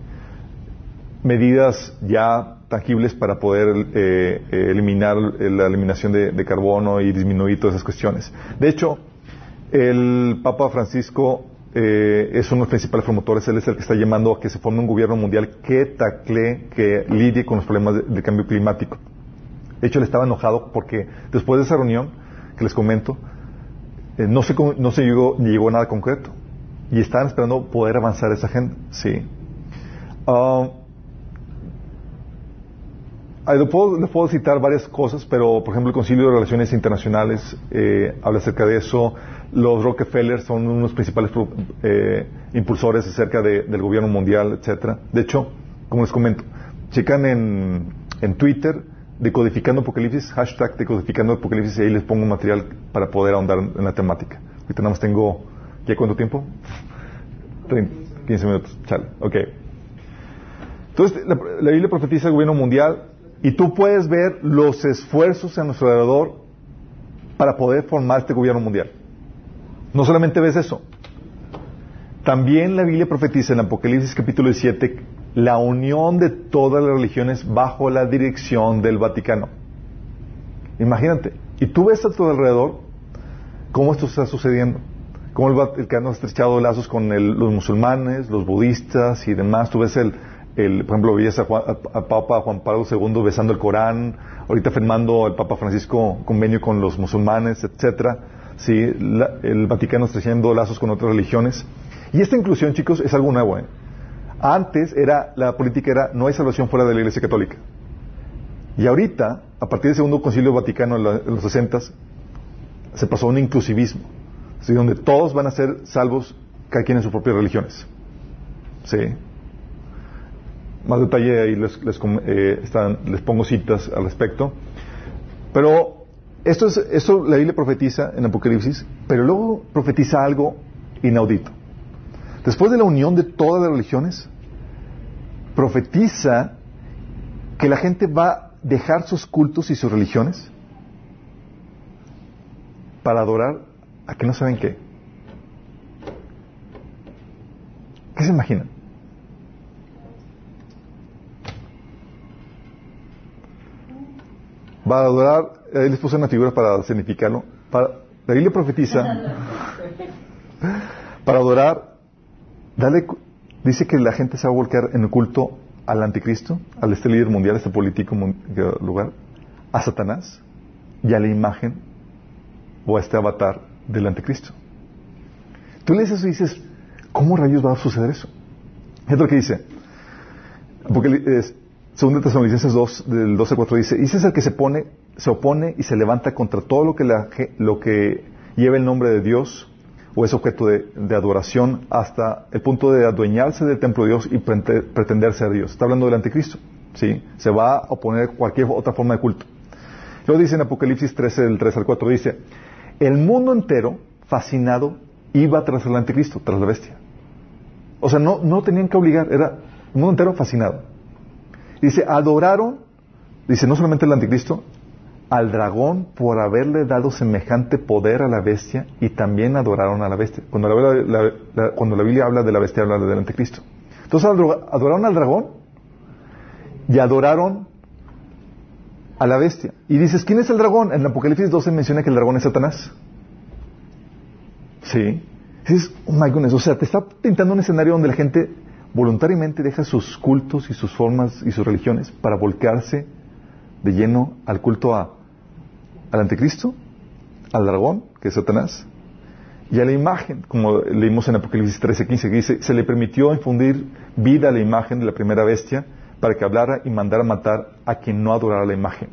medidas ya tangibles para poder eh, eliminar la eliminación de, carbono y disminuir todas esas cuestiones. De hecho, el Papa Francisco es uno de los principales promotores, él es el que está llamando a que se forme un gobierno mundial que tacle, que lidie con los problemas del cambio climático. De hecho, él estaba enojado porque después de esa reunión que les comento, no se, no se llegó, llegó a nada concreto y estaban esperando poder avanzar esa agenda. Sí. Uh, le, puedo, citar varias cosas, pero por ejemplo el Concilio de Relaciones Internacionales eh, habla acerca de eso. Los Rockefeller son unos principales eh, impulsores acerca del gobierno mundial, etcétera. De hecho, como les comento, checan en, en Twitter decodificando Apocalipsis, hashtag decodificando Apocalipsis y ahí les pongo material para poder ahondar en la temática. Ahorita nada más tengo ¿Ya cuánto tiempo? 15 minutos. Chale. Ok. Entonces, la, Biblia profetiza el gobierno mundial y tú puedes ver los esfuerzos a nuestro alrededor para poder formar este gobierno mundial. No solamente ves eso. También la Biblia profetiza en Apocalipsis capítulo 17 la unión de todas las religiones bajo la dirección del Vaticano. Imagínate. Y tú ves a tu alrededor cómo esto está sucediendo cómo el Vaticano ha estrechado lazos con los musulmanes, los budistas y demás. Tú ves el, por ejemplo, veías a, Papa Juan Pablo II besando el Corán, ahorita firmando el Papa Francisco convenio con los musulmanes, etcétera. Sí, el Vaticano estrechando lazos con otras religiones. Y esta inclusión, chicos, es algo nuevo. ¿eh? Antes era, la política era, no hay salvación fuera de la Iglesia Católica. Y ahorita, a partir del Segundo Concilio Vaticano en, los 60, se pasó a un inclusivismo donde todos van a ser salvos cada quien en sus propias religiones. ¿Sí? Más detalle ahí les, eh, les, pongo citas al respecto. Pero esto es, esto la Biblia profetiza en Apocalipsis, pero luego profetiza algo inaudito. Después de la unión de todas las religiones, profetiza que la gente va a dejar sus cultos y sus religiones para adorar ¿A que no saben qué? ¿Qué se imaginan? Va a adorar, él les puso una figura para significarlo. Para, la Biblia profetiza para adorar, dale, dice que la gente se va a volcar en el culto al anticristo, al este líder mundial, este político lugar, a Satanás y a la imagen o a este avatar del anticristo. Tú lees eso y dices, ¿cómo rayos va a suceder eso? Es lo que dice. Porque Segunda Tesalonicenses 2, del 12 4 dice, y ese es el que se pone, se opone y se levanta contra todo lo que, lo que lleva el nombre de Dios o es objeto de, adoración hasta el punto de adueñarse del templo de Dios y pretender ser Dios. Está hablando del anticristo. ¿sí? Se va a oponer cualquier otra forma de culto. Luego dice en Apocalipsis 13, del 3 al 4, dice, el mundo entero, fascinado, iba tras el anticristo, tras la bestia. O sea, no, no tenían que obligar, era el mundo entero fascinado. Dice, adoraron, dice, no solamente el anticristo, al dragón por haberle dado semejante poder a la bestia y también adoraron a la bestia. Cuando la, cuando la Biblia habla de la bestia, habla del anticristo. Entonces adoraron al dragón y adoraron a la bestia. Y dices, ¿quién es el dragón? En Apocalipsis 12 menciona que el dragón es Satanás. Sí. Dices, oh my goodness, o sea, te está pintando un escenario donde la gente voluntariamente deja sus cultos y sus formas y sus religiones para volcarse de lleno al culto a, al anticristo, al dragón, que es Satanás, y a la imagen, como leímos en Apocalipsis 13, 15, que dice, se le permitió infundir vida a la imagen de la primera bestia para que hablara y mandara matar a quien no adorara la imagen.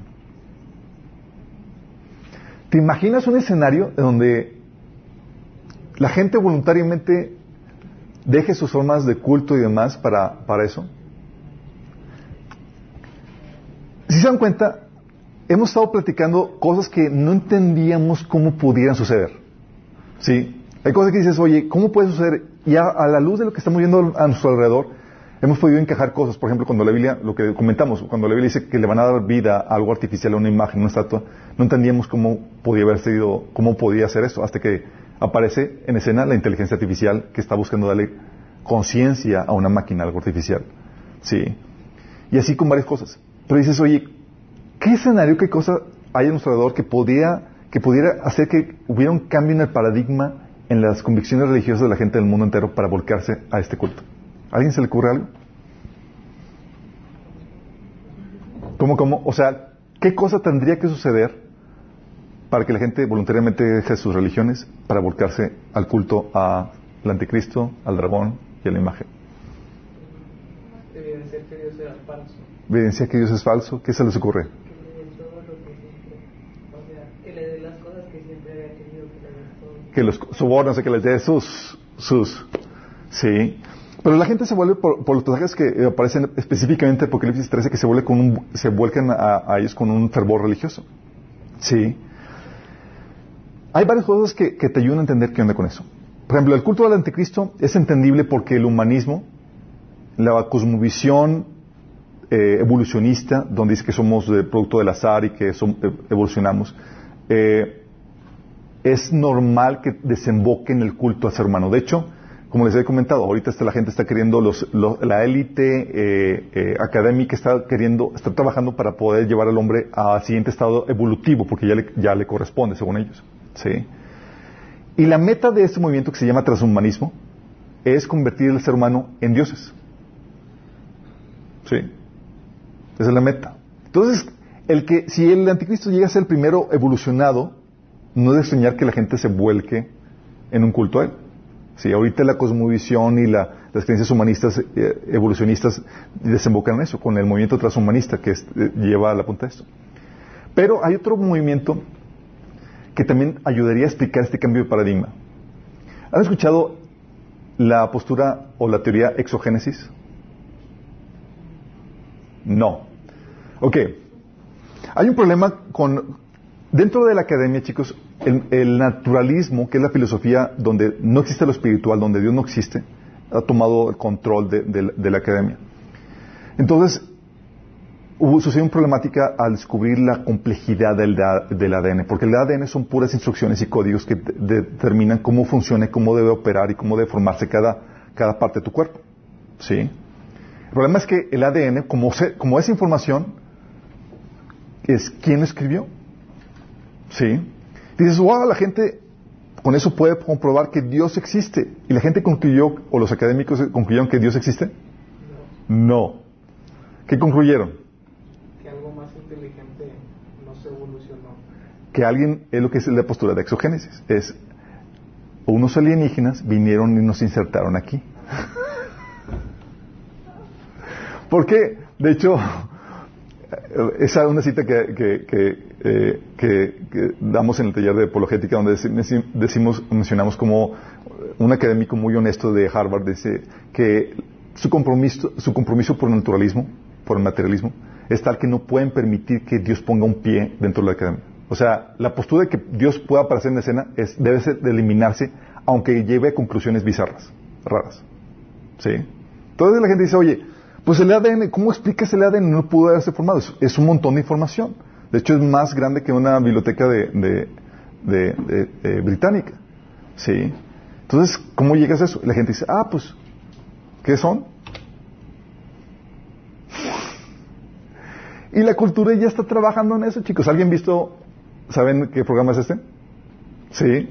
¿Te imaginas un escenario donde la gente voluntariamente deje sus formas de culto y demás para, para eso? Si se dan cuenta, hemos estado platicando cosas que no entendíamos cómo pudieran suceder. ¿Sí? Hay cosas que dices, oye, ¿cómo puede suceder? Y a, la luz de lo que estamos viendo a nuestro alrededor, hemos podido encajar cosas. Por ejemplo, cuando la Biblia, lo que comentamos, cuando la Biblia dice que le van a dar vida a algo artificial, a una imagen, a una estatua, no entendíamos cómo podía haber sido, cómo podía hacer eso, hasta que aparece en escena la inteligencia artificial que está buscando darle conciencia a una máquina, algo artificial. ¿Sí? Y así con varias cosas. Pero dices, oye, ¿qué escenario, qué cosa hay a nuestro alrededor que, podía, que pudiera hacer que hubiera un cambio en el paradigma en las convicciones religiosas de la gente del mundo entero para volcarse a este culto? ¿A alguien se le ocurre algo? ¿Cómo, cómo? O sea, ¿qué cosa tendría que suceder para que la gente voluntariamente deje sus religiones para volcarse al culto al anticristo, al dragón y a la imagen? Evidenciar que Dios era falso evidencia que Dios es falso, ¿qué se les ocurre? Que los sobornos, que les dé sus, sus, sí. Pero la gente se vuelve por, los pasajes que aparecen específicamente en Apocalipsis 13 que se vuelve con un, se vuelcan a, ellos con un fervor religioso. Sí. Hay varias cosas que, te ayudan a entender qué onda con eso. Por ejemplo, el culto al anticristo es entendible porque el humanismo, la cosmovisión eh, evolucionista, donde dice que somos producto del azar y que eh, evolucionamos, eh, es normal que desemboque en el culto al ser humano. De hecho, como les he comentado, ahorita la gente está queriendo, la élite académica está queriendo, está trabajando para poder llevar al hombre al siguiente estado evolutivo, porque ya le, ya le corresponde, según ellos. ¿sí? Y la meta de este movimiento que se llama transhumanismo es convertir al ser humano en dioses. ¿Sí? Esa es la meta. Entonces, el que, si el anticristo llega a ser el primero evolucionado, no es de extrañar que la gente se vuelque en un culto a él. Si ahorita la cosmovisión y las creencias humanistas eh, evolucionistas desembocan en eso, con el movimiento transhumanista que eh, lleva a la punta de esto. Pero hay otro movimiento que también ayudaría a explicar este cambio de paradigma. ¿Han escuchado la postura o la teoría exogénesis? No. Ok. Hay un problema con... Dentro de la academia, chicos, el, naturalismo, que es la filosofía donde no existe lo espiritual, donde Dios no existe, ha tomado el control de, la academia. Entonces, hubo, sucedió una problemática al descubrir la complejidad del, ADN, porque el ADN son puras instrucciones y códigos que determinan cómo funciona, cómo debe operar y cómo debe formarse cada, parte de tu cuerpo. ¿Sí? El problema es que el ADN, como, se, como esa información, es quién lo escribió. ¿Sí? Dices, wow, la gente con eso puede comprobar que Dios existe. ¿Y la gente concluyó, o los académicos concluyeron que Dios existe? No. ¿Qué concluyeron? Que algo más inteligente no se evolucionó. Que alguien, es lo que es la postura de exogénesis, es unos alienígenas vinieron y nos insertaron aquí. Porque, de hecho, esa es una cita que, que, que, eh, que, damos en el taller de apologética donde decimos, mencionamos como un académico muy honesto de Harvard dice que su compromiso, su compromiso por el naturalismo, por el materialismo, es tal que no pueden permitir que Dios ponga un pie dentro de la academia. O sea, la postura de que Dios pueda aparecer en escena es, debe ser de eliminarse, aunque lleve a conclusiones bizarras, raras. ¿Sí? Entonces la gente dice, oye, pues el ADN, ¿cómo explicas el ADN? No pudo haberse formado. Es, un montón de información. De hecho, es más grande que una biblioteca de, de, británica. ¿Sí? Entonces, ¿cómo llegas a eso? La gente dice, ah, pues, ¿qué son? Y la cultura ya está trabajando en eso, chicos. ¿Alguien visto, saben qué programa es este? ¿Sí?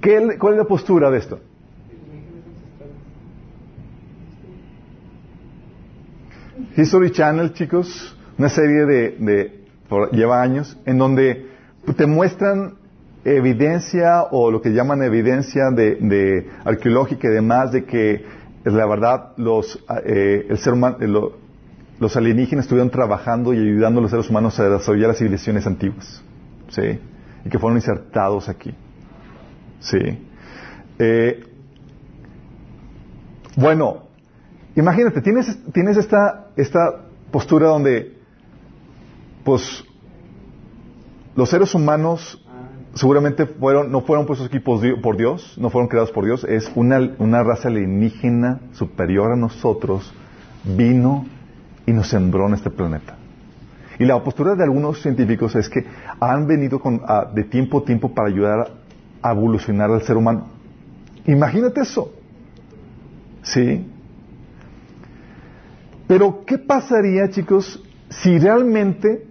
¿Qué, ¿Cuál es la postura de esto? History Channel, chicos, una serie de, lleva años, en donde te muestran evidencia o lo que llaman evidencia de, arqueológica y demás de que la verdad los eh, el ser humano eh, los alienígenas estuvieron trabajando y ayudando a los seres humanos a desarrollar las civilizaciones antiguas, sí, y que fueron insertados aquí, sí. Eh, bueno, Imagínate, tienes, tienes esta, esta postura donde, pues, los seres humanos seguramente fueron, no fueron puestos aquí por Dios, no fueron creados por Dios, es una, una raza alienígena superior a nosotros, vino y nos sembró en este planeta. Y la postura de algunos científicos es que han venido de tiempo a tiempo para ayudar a evolucionar al ser humano. Imagínate eso. ¿Sí? Pero, ¿qué pasaría, chicos, si realmente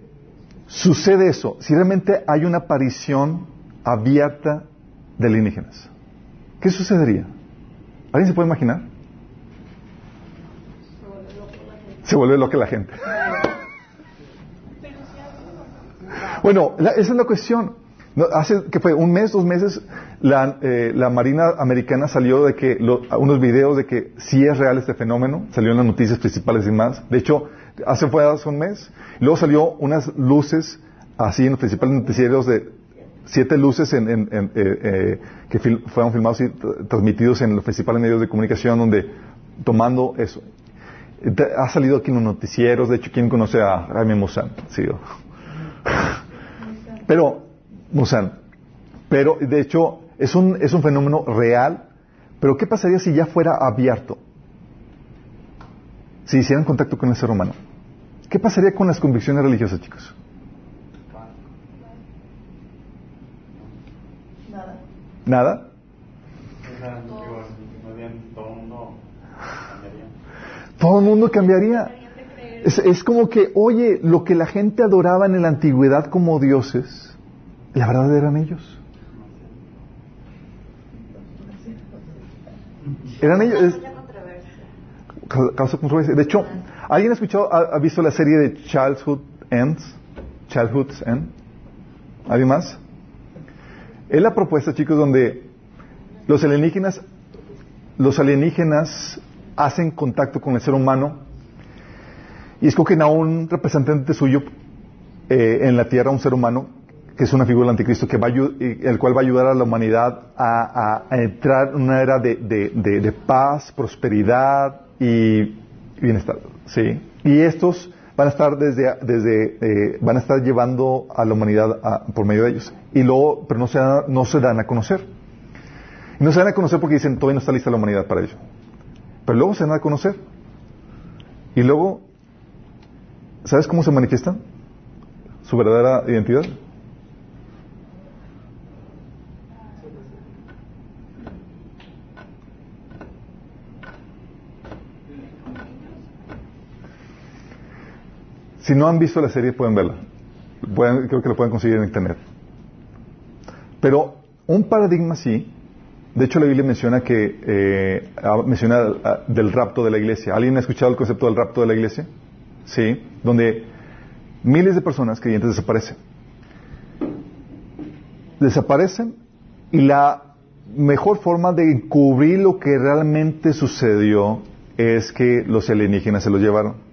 sucede eso? Si realmente hay una aparición abierta de alienígenas. ¿Qué sucedería? ¿Alguien se puede imaginar? Se vuelve loca la gente. bueno, esa es la cuestión. Hace que fue un mes, dos meses, la, eh, la Marina Americana salió de que unos videos de que sí es real este fenómeno, salió en las noticias principales y más. De hecho, hace un mes. Luego salió unas luces así en los principales noticieros de siete luces en, en, eh, eh, que fueron filmados y transmitidos en los principales medios de comunicación donde tomando eso. Ha salido aquí en los noticieros, de hecho, ¿quién conoce a Jaime Musan? Sí. Pero Musan. Pero, de hecho, es un, es un fenómeno real. Pero, ¿qué pasaría si ya fuera abierto? Si hicieran contacto con el ser humano. ¿Qué pasaría con las convicciones religiosas, chicos? Nada. ¿Nada? Todo el mundo cambiaría. Es, es, como que, oye, lo que la gente adoraba en la antigüedad como dioses, la verdad eran ellos. Eran ellos. Causa controversia. De hecho, ¿alguien ha escuchado, ha, visto la serie de Childhood Ends? Childhood's End. ¿Alguien más? Es la propuesta, chicos, donde los alienígenas, los alienígenas hacen contacto con el ser humano y escogen a un representante suyo eh, en la Tierra, un ser humano, que es una figura del anticristo, que va el cual va a ayudar a la humanidad a, entrar en una era de, paz, prosperidad y bienestar. ¿Sí? Y estos van a estar desde, desde eh, van a estar llevando a la humanidad por medio de ellos. Y luego, pero no se, no se dan a conocer. Y no se dan a conocer porque dicen, todavía no está lista la humanidad para ello. Pero luego se dan a conocer. Y luego, ¿sabes cómo se manifiesta su verdadera identidad? Si no han visto la serie, pueden verla. Creo que lo pueden conseguir en internet. Pero un paradigma sí. De hecho, la Biblia menciona que eh, ah, menciona ah, del rapto de la iglesia. ¿Alguien ha escuchado el concepto del rapto de la iglesia? Sí. Donde miles de personas creyentes desaparecen. Desaparecen y la mejor forma de encubrir lo que realmente sucedió es que los alienígenas se los llevaron.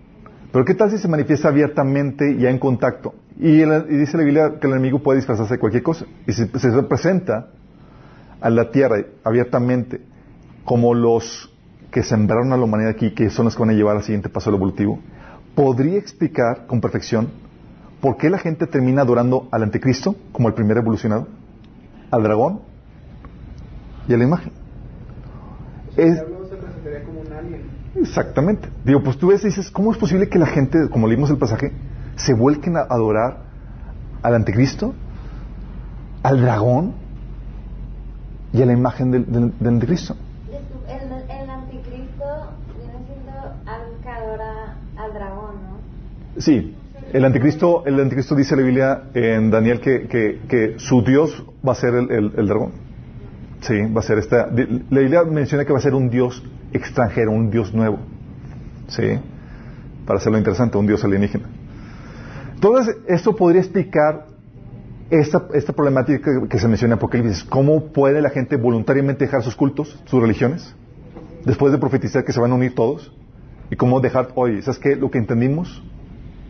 Pero ¿qué tal si se manifiesta abiertamente ya en contacto? Y, el- y dice la Biblia que el enemigo puede disfrazarse de cualquier cosa. Y se, se presenta a la tierra abiertamente como los que sembraron a la humanidad aquí, que son los que van a llevar al siguiente paso evolutivo, podría explicar con perfección por qué la gente termina adorando al anticristo como el primer evolucionado, al dragón y a la imagen. Es, diablo se presentaría como un alien. Exactamente. Digo, pues tú ves y dices, ¿cómo es posible que la gente, como leímos el pasaje, se vuelquen a adorar al anticristo, al dragón y a la imagen del, del- del anticristo? El, el anticristo viene siendo algo que adora al dragón, ¿no? Sí, el anticristo, el anticristo dice la Biblia en Daniel que, que- que su Dios va a ser el, el- el dragón. Sí, va a ser esta. La Biblia menciona que va a ser un Dios extranjero, un Dios nuevo. Sí, para hacerlo interesante, un Dios alienígena. Entonces, esto podría explicar esta, esta problemática que, se menciona en Apocalipsis. ¿Cómo puede la gente voluntariamente dejar sus cultos, sus religiones, después de profetizar que se van a unir todos? ¿Y cómo dejar, oye, ¿sabes qué? Lo que entendimos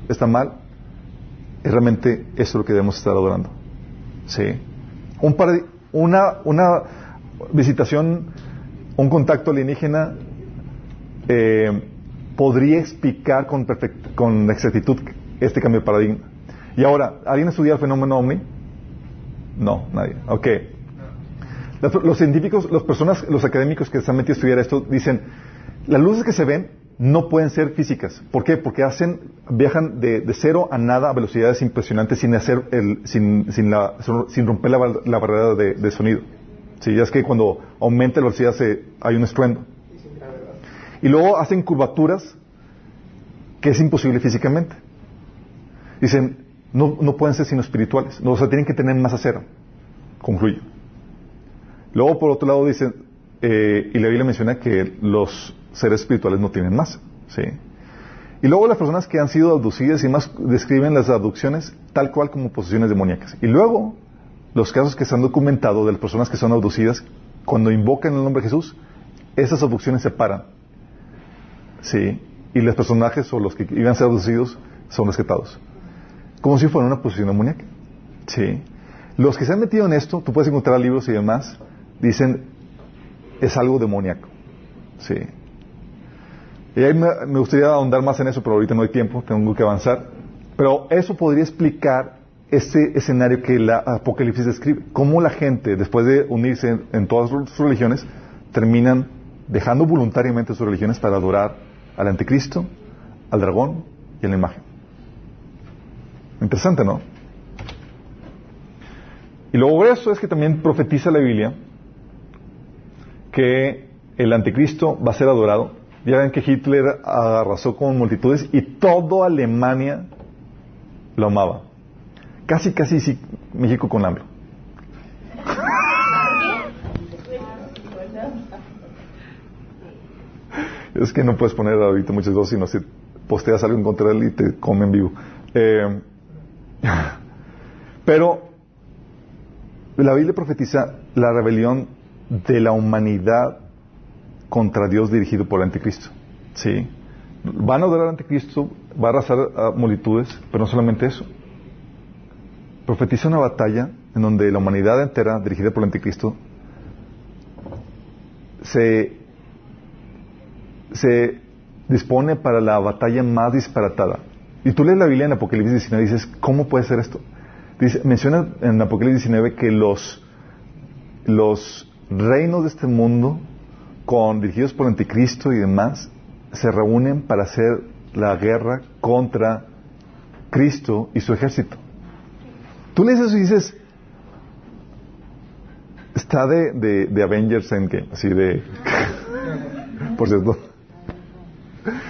está mal, es realmente eso lo que debemos estar adorando. Sí. Un par- una, una visitación, un contacto alienígena eh, podría explicar con, perfect- con exactitud este cambio de paradigma. Y ahora, ¿alguien estudia el fenómeno ovni? No, nadie. Ok. Los, los científicos, las personas, los académicos que se han metido a estudiar esto dicen, las luces que se ven no pueden ser físicas. ¿Por qué? Porque hacen, viajan de, de cero a nada a velocidades impresionantes sin hacer el, sin, sin, la- sin romper la, bar- la barrera de sonido. Sí, es que cuando aumenta la velocidad se, hay un estruendo. Y luego hacen curvaturas que es imposible físicamente. Dicen, no, no pueden ser sino espirituales. No, o sea, tienen que tener masa cero. Concluye. Luego, por otro lado, dicen, eh, y la Biblia menciona que los seres espirituales no tienen masa. ¿sí? Y luego las personas que han sido abducidas y más describen las abducciones tal cual como posesiones demoníacas. Y luego, los casos que se han documentado de las personas que son abducidas, cuando invocan el nombre de Jesús, esas abducciones se paran. Sí. Y los personajes o los que iban a ser abducidos son rescatados. Como si fuera una posesión demoníaca. Sí. Los que se han metido en esto, tú puedes encontrar libros y demás, dicen, es algo demoníaco. Sí. Y ahí me, me gustaría ahondar más en eso, pero ahorita no hay tiempo, tengo que avanzar. Pero eso podría explicar este escenario que la Apocalipsis describe. Cómo la gente, después de unirse en, en todas sus religiones, terminan dejando voluntariamente sus religiones para adorar al anticristo, al dragón y a la imagen. Interesante, ¿no? Y luego eso es que también profetiza la Biblia que el anticristo va a ser adorado. Ya ven que Hitler arrasó con multitudes y toda Alemania lo amaba. Casi, casi sí, México con hambre. Es que no puedes poner ahorita muchas cosas, sino si posteas algo en contra de él y te comen vivo. Eh, pero la Biblia profetiza la rebelión de la humanidad contra Dios dirigido por el anticristo. ¿Sí? Van a adorar al anticristo, va a arrasar a multitudes, pero no solamente eso. Profetiza una batalla en donde la humanidad entera, dirigida por el anticristo, se, se dispone para la batalla más disparatada. Y tú lees la Biblia en Apocalipsis 19 y dices, ¿cómo puede ser esto? Dice, menciona en Apocalipsis 19 que los, los reinos de este mundo, con, dirigidos por el anticristo y demás, se reúnen para hacer la guerra contra Cristo y su ejército. Tú lees eso y dices, está de, de, de Avengers así de... Por cierto.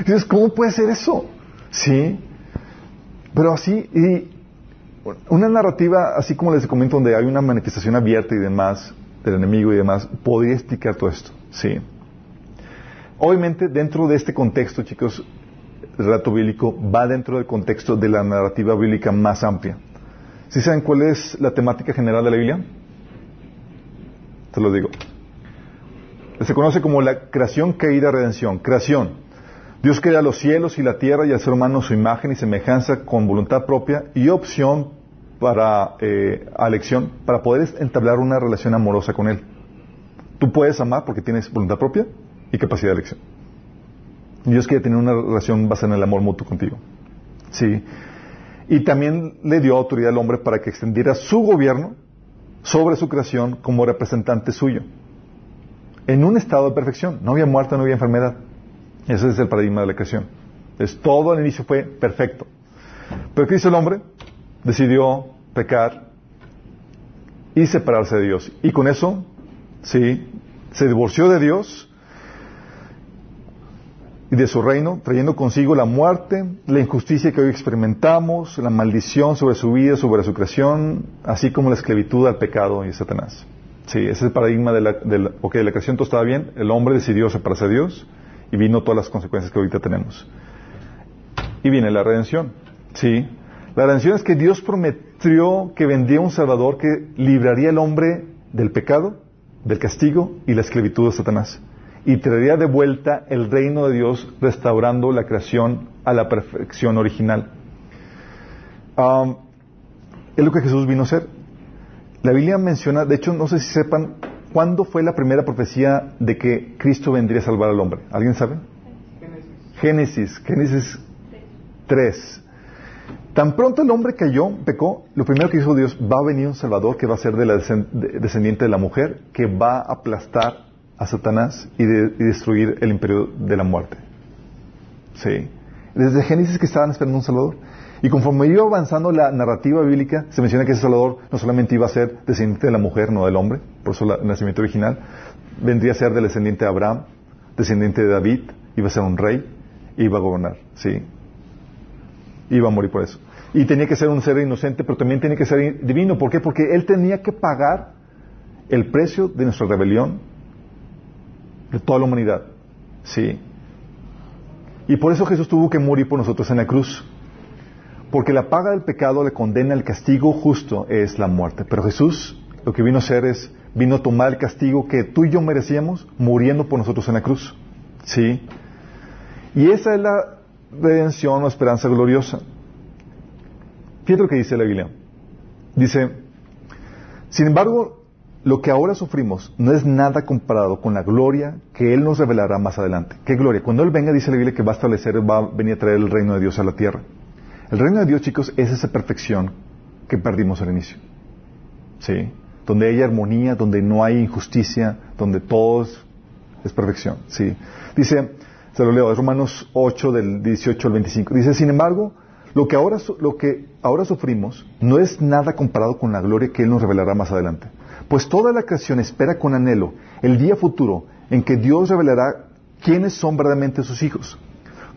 Dices, ¿cómo puede ser eso? Sí. Pero así, y una narrativa, así como les comento, donde hay una manifestación abierta y demás del enemigo y demás, podría explicar todo esto. Sí. Obviamente, dentro de este contexto, chicos, el relato bíblico va dentro del contexto de la narrativa bíblica más amplia. ¿Sí saben cuál es la temática general de la Biblia? Te lo digo. Se conoce como la creación, caída, redención. Creación. Dios crea los cielos y la tierra y al ser humano su imagen y semejanza con voluntad propia y opción para eh, elección para poder entablar una relación amorosa con Él. Tú puedes amar porque tienes voluntad propia y capacidad de elección. Dios quiere tener una relación basada en el amor mutuo contigo. Sí. Y también le dio autoridad al hombre para que extendiera su gobierno sobre su creación como representante suyo. En un estado de perfección. No había muerte, no había enfermedad. Ese es el paradigma de la creación. Todo al inicio fue perfecto. Pero ¿qué hizo el hombre? Decidió pecar y separarse de Dios. Y con eso, sí, se divorció de Dios y de su reino, trayendo consigo la muerte, la injusticia que hoy experimentamos, la maldición sobre su vida, sobre su creación, así como la esclavitud al pecado y Satanás. Sí, ese es el paradigma de la, de la, ok, la creación todo estaba bien, el hombre decidió separarse de Dios y vino todas las consecuencias que ahorita tenemos. Y viene la redención. Sí, la redención es que Dios prometió que vendría un Salvador que libraría al hombre del pecado, del castigo y la esclavitud de Satanás y traería de vuelta el reino de Dios restaurando la creación a la perfección original. Es lo que Jesús vino a hacer. La Biblia menciona, de hecho, no sé si sepan, ¿cuándo fue la primera profecía de que Cristo vendría a salvar al hombre? ¿Alguien sabe? Génesis, Génesis 3. Tan pronto el hombre cayó, pecó, lo primero que hizo Dios, va a venir un Salvador que va a ser de la descendiente de la mujer, que va a aplastar a Satanás y, de, y, destruir el imperio de la muerte. Sí. Desde Génesis que estaban esperando un Salvador. Y conforme iba avanzando la narrativa bíblica, se menciona que ese Salvador no solamente iba a ser descendiente de la mujer, no del hombre, por eso el nacimiento original, vendría a ser del descendiente de Abraham, descendiente de David, iba a ser un rey, iba a gobernar, sí. Iba a morir por eso. Y tenía que ser un ser inocente, pero también tenía que ser divino. ¿Por qué? Porque él tenía que pagar el precio de nuestra rebelión, de toda la humanidad. Sí. Y por eso Jesús tuvo que morir por nosotros en la cruz. Porque la paga del pecado le condena el castigo justo es la muerte. Pero Jesús lo que vino a hacer es, vino a tomar el castigo que tú y yo merecíamos muriendo por nosotros en la cruz. ¿Sí? Y esa es la redención o esperanza gloriosa. Fíjate lo que dice la Biblia. Dice, sin embargo, lo que ahora sufrimos no es nada comparado con la gloria que Él nos revelará más adelante. ¿Qué gloria? Cuando Él venga, dice la Biblia que va a establecer, va a venir a traer el reino de Dios a la tierra. El reino de Dios, chicos, es esa perfección que perdimos al inicio. ¿Sí? Donde hay armonía, donde no hay injusticia, donde todo es, perfección. ¿Sí? Dice, se lo leo, es Romanos 8 del 18 al 25. Dice, sin embargo, lo que, ahora, lo que ahora sufrimos no es nada comparado con la gloria que Él nos revelará más adelante. Pues toda la creación espera con anhelo el día futuro en que Dios revelará quiénes son verdaderamente sus hijos.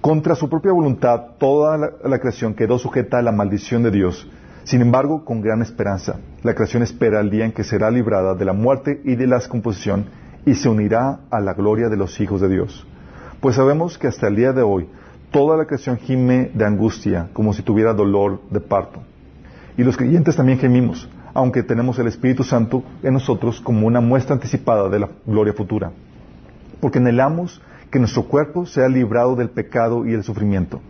Contra su propia voluntad, toda la, creación quedó sujeta a la maldición de Dios. Sin embargo, con gran esperanza, la creación espera el día en que será librada de la muerte y de la descomposición y se unirá a la gloria de los hijos de Dios. Pues sabemos que hasta el día de hoy, toda la creación gime de angustia, como si tuviera dolor de parto. Y los creyentes también gemimos aunque tenemos el Espíritu Santo en nosotros como una muestra anticipada de la gloria futura. Porque anhelamos que nuestro cuerpo sea librado del pecado y el sufrimiento.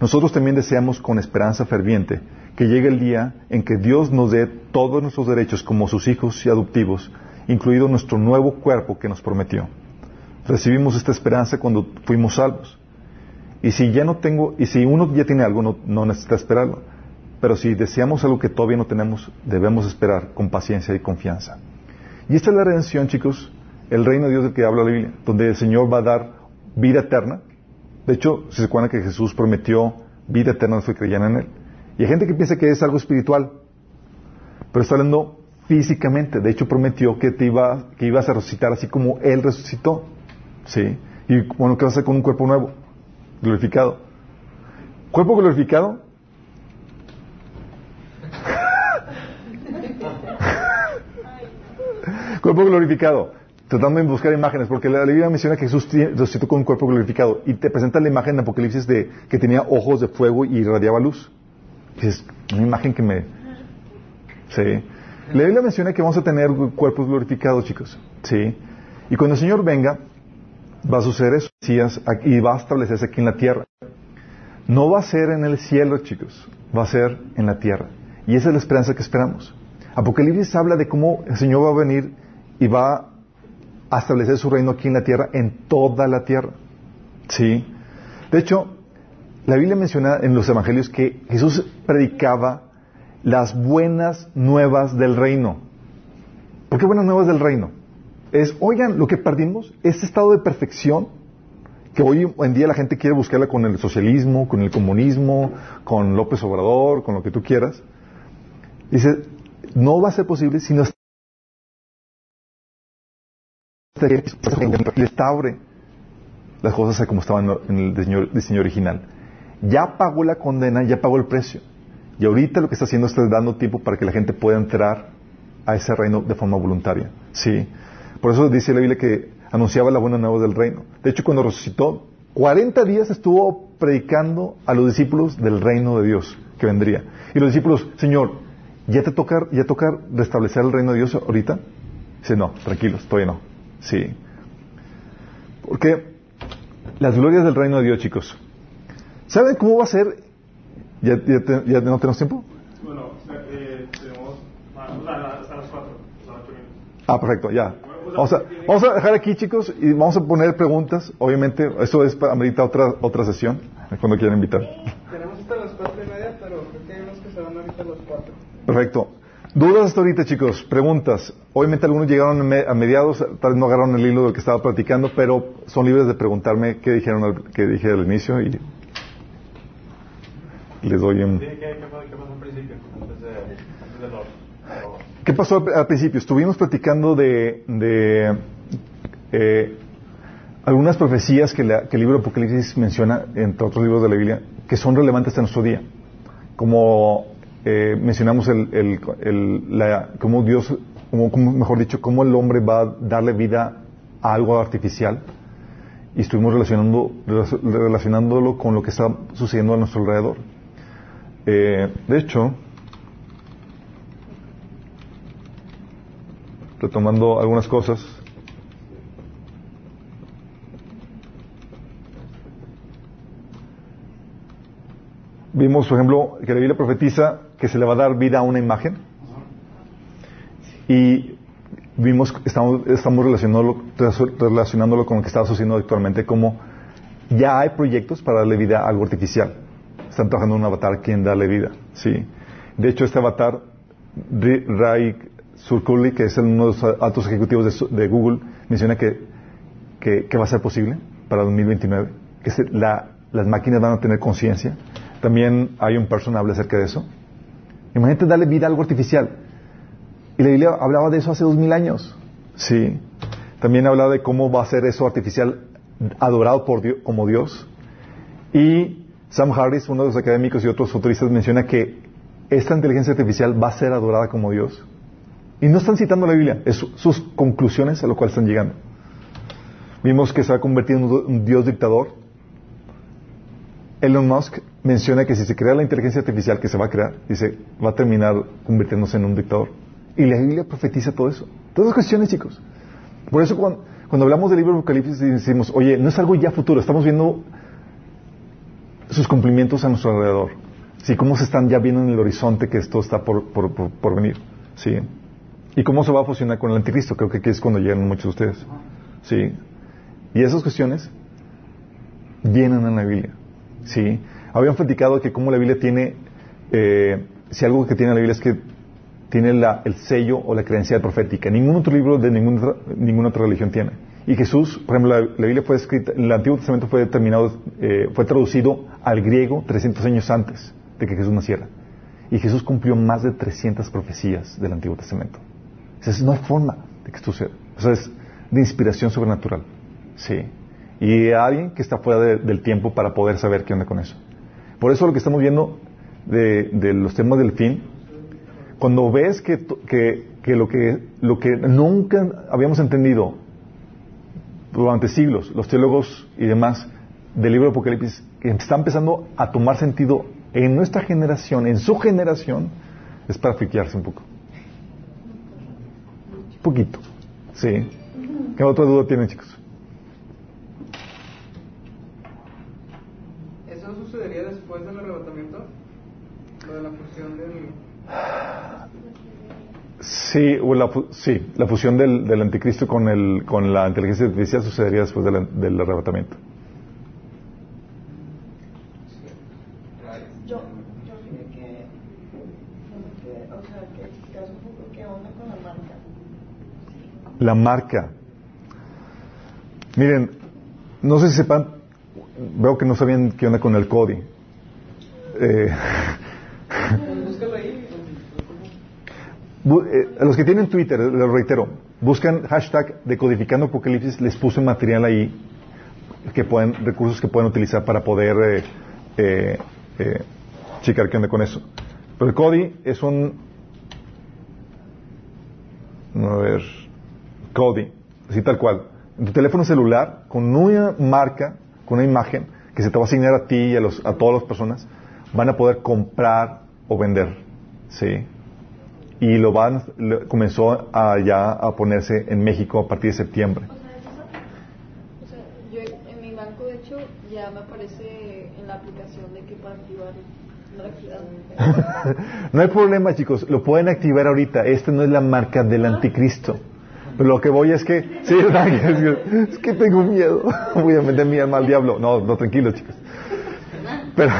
Nosotros también deseamos con esperanza ferviente que llegue el día en que Dios nos dé todos nuestros derechos como sus hijos y adoptivos, incluido nuestro nuevo cuerpo que nos prometió. Recibimos esta esperanza cuando fuimos salvos. Y si ya no tengo, y si uno ya tiene algo, no, no necesita esperarlo. Pero si deseamos algo que todavía no tenemos, debemos esperar con paciencia y confianza. Y esta es la redención, chicos, el reino de Dios del que habla la Biblia, donde el Señor va a dar vida eterna. De hecho, se acuerdan que Jesús prometió vida eterna los que creían en Él. Y hay gente que piensa que es algo espiritual, pero está hablando físicamente. De hecho, prometió que te iba, que ibas a resucitar así como Él resucitó. ¿Sí? Y bueno, ¿qué vas a hacer con un cuerpo nuevo? Glorificado. Cuerpo glorificado Cuerpo glorificado. Tratando de buscar imágenes, porque la Biblia menciona que Jesús resucitó con un cuerpo glorificado y te presenta la imagen en Apocalipsis de que tenía ojos de fuego y irradiaba luz. Es una imagen que me... Sí. La Biblia menciona que vamos a tener cuerpos glorificados, chicos. Sí. Y cuando el Señor venga, va a suceder eso. Y va a establecerse aquí en la tierra. No va a ser en el cielo, chicos. Va a ser en la tierra. Y esa es la esperanza que esperamos. Apocalipsis habla de cómo el Señor va a venir y va a establecer su reino aquí en la tierra, en toda la tierra. ¿Sí? De hecho, la Biblia menciona en los evangelios que Jesús predicaba las buenas nuevas del reino. ¿Por qué buenas nuevas del reino? Es, oigan, lo que perdimos, este estado de perfección que hoy en día la gente quiere buscarla con el socialismo, con el comunismo, con López Obrador, con lo que tú quieras. Dice, no va a ser posible si no restaure las cosas como estaban en el diseño, original. Ya pagó la condena, ya pagó el precio. Y ahorita lo que está haciendo es dando tiempo para que la gente pueda entrar a ese reino de forma voluntaria. Sí. Por eso dice la Biblia que anunciaba la buena nueva del reino. De hecho, cuando resucitó, 40 días estuvo predicando a los discípulos del reino de Dios que vendría. Y los discípulos, Señor, ¿ya te toca, ya toca restablecer el reino de Dios ahorita? Dice, no, tranquilos, todavía no. Sí. Porque las glorias del reino de Dios, chicos. ¿Saben cómo va a ser? ¿Ya, ya, te- ya no tenemos tiempo? Bueno, eh, tenemos vamos a- hasta las 4, hasta las 8 minutos. Ah, perfecto, ya. Vamos a, vamos a dejar aquí, chicos, y vamos a poner preguntas. Obviamente, eso es para amerita otra, otra sesión, cuando quieran invitar. Tenemos hasta las 4 y media, pero creo que hay unos que se van ahorita a las 4. Perfecto. Dudas hasta ahorita, chicos. Preguntas. Obviamente algunos llegaron a me- a mediados, tal vez no agarraron el hilo de lo que estaba platicando, pero son libres de preguntarme qué dijeron al, qué dije al inicio y les doy un... ¿Qué, qué, qué, pasó, qué pasó al principio? Antes de, antes de los... ¿Qué pasó al, al principio? Estuvimos platicando de, de, eh, algunas profecías que, la- que el libro de Apocalipsis menciona, entre otros libros de la Biblia, que son relevantes en nuestro día. Como eh, mencionamos el, el- el- la- cómo Dios, como, como, mejor dicho, cómo el hombre va a darle vida a algo artificial. Y estuvimos relacionando, relac- relacionándolo con lo que está sucediendo a nuestro alrededor. Eh, de hecho, retomando algunas cosas. Vimos, por ejemplo, que la Biblia profetiza que se le va a dar vida a una imagen. Y vimos, estamos, estamos relacionándolo, relacionándolo con lo que está sucediendo actualmente, como ya hay proyectos para darle vida a algo artificial. Están trabajando en un avatar quien darle vida. ¿sí? De hecho, este avatar, Ray Surkuli, que es uno de los altos ejecutivos de, de Google, menciona que, que, va a ser posible para 2029, que se- la- las máquinas van a tener conciencia. También hay un person habla acerca de eso. Imagínate darle vida a algo artificial. Y la Biblia hablaba de eso hace dos mil años. Sí. También hablaba de cómo va a ser eso artificial adorado por Dios, como Dios. Y Sam Harris, uno de los académicos y otros futuristas, menciona que esta inteligencia artificial va a ser adorada como Dios. Y no están citando la Biblia, es su- sus conclusiones a lo cual están llegando. Vimos que se va a convertir en un Dios dictador. Elon Musk menciona que si se crea la inteligencia artificial que se va a crear, dice, va a terminar convirtiéndose en un dictador. Y la Biblia profetiza todo eso. Todas las cuestiones, chicos. Por eso cuando, cuando hablamos del libro de Apocalipsis decimos, oye, no es algo ya futuro, estamos viendo sus cumplimientos a nuestro alrededor. Sí, cómo se están ya viendo en el horizonte que esto está por, por, por- por venir. Sí. Y cómo se va a fusionar con el anticristo. Creo que aquí es cuando llegan muchos de ustedes. Sí. Y esas cuestiones vienen en la Biblia. Sí. Habían platicado que cómo la Biblia tiene, eh, si algo que tiene la Biblia es que tiene la- el sello o la credencial profética. Ningún otro libro de ninguna ninguna otra religión tiene. Y Jesús, por ejemplo, la, Biblia fue escrita, el Antiguo Testamento fue terminado, eh, fue traducido al griego 300 años antes de que Jesús naciera. Y Jesús cumplió más de 300 profecías del Antiguo Testamento. Entonces, no hay forma de que esto suceda. O sea, es de inspiración sobrenatural. Sí. Y alguien que está fuera de- del tiempo para poder saber qué onda con eso. Por eso lo que estamos viendo de, de los temas del fin, cuando ves que, que, que lo que lo que nunca habíamos entendido durante siglos, los teólogos y demás del libro de Apocalipsis, que está empezando a tomar sentido en nuestra generación, en su generación, es para friquearse un poco. Un poquito. Sí. ¿Qué otra duda tienen, chicos? ¿Eso sucedería después del arrebatamiento? Lo de la fusión del... Sí, o la, sí, la fusión del, del anticristo con, el, con la inteligencia artificial sucedería después del, del arrebatamiento. Yo, yo fíjate que, que, o sea, que explicaste un poco qué onda con la marca. La marca. Miren, no sé si sepan, veo que no sabían qué onda con el CODI. Eh, eh, a los que tienen Twitter, les reitero, buscan hashtag decodificando apocalipsis, les puse material ahí que pueden, recursos que pueden utilizar para poder eh, eh, eh, checar qué con eso. Pero el CODI es un, a ver, CODI, así tal cual. En tu teléfono celular, con una marca, con una imagen, que se te va a asignar a ti y a, los, a todas las personas, van a poder comprar o vender. ¿Sí? Y lo van, lo- comenzó a ya a ponerse en México a partir de septiembre. O sea, yo en mi banco, de hecho, ya me aparece en la aplicación de que para activar no hay problema, chicos. Lo pueden activar ahorita. Esta no es la marca del anticristo. Pero lo que voy es que... Sí, es que, es que tengo miedo. Voy a meter mi alma al diablo. No, no, tranquilo, chicos. Pero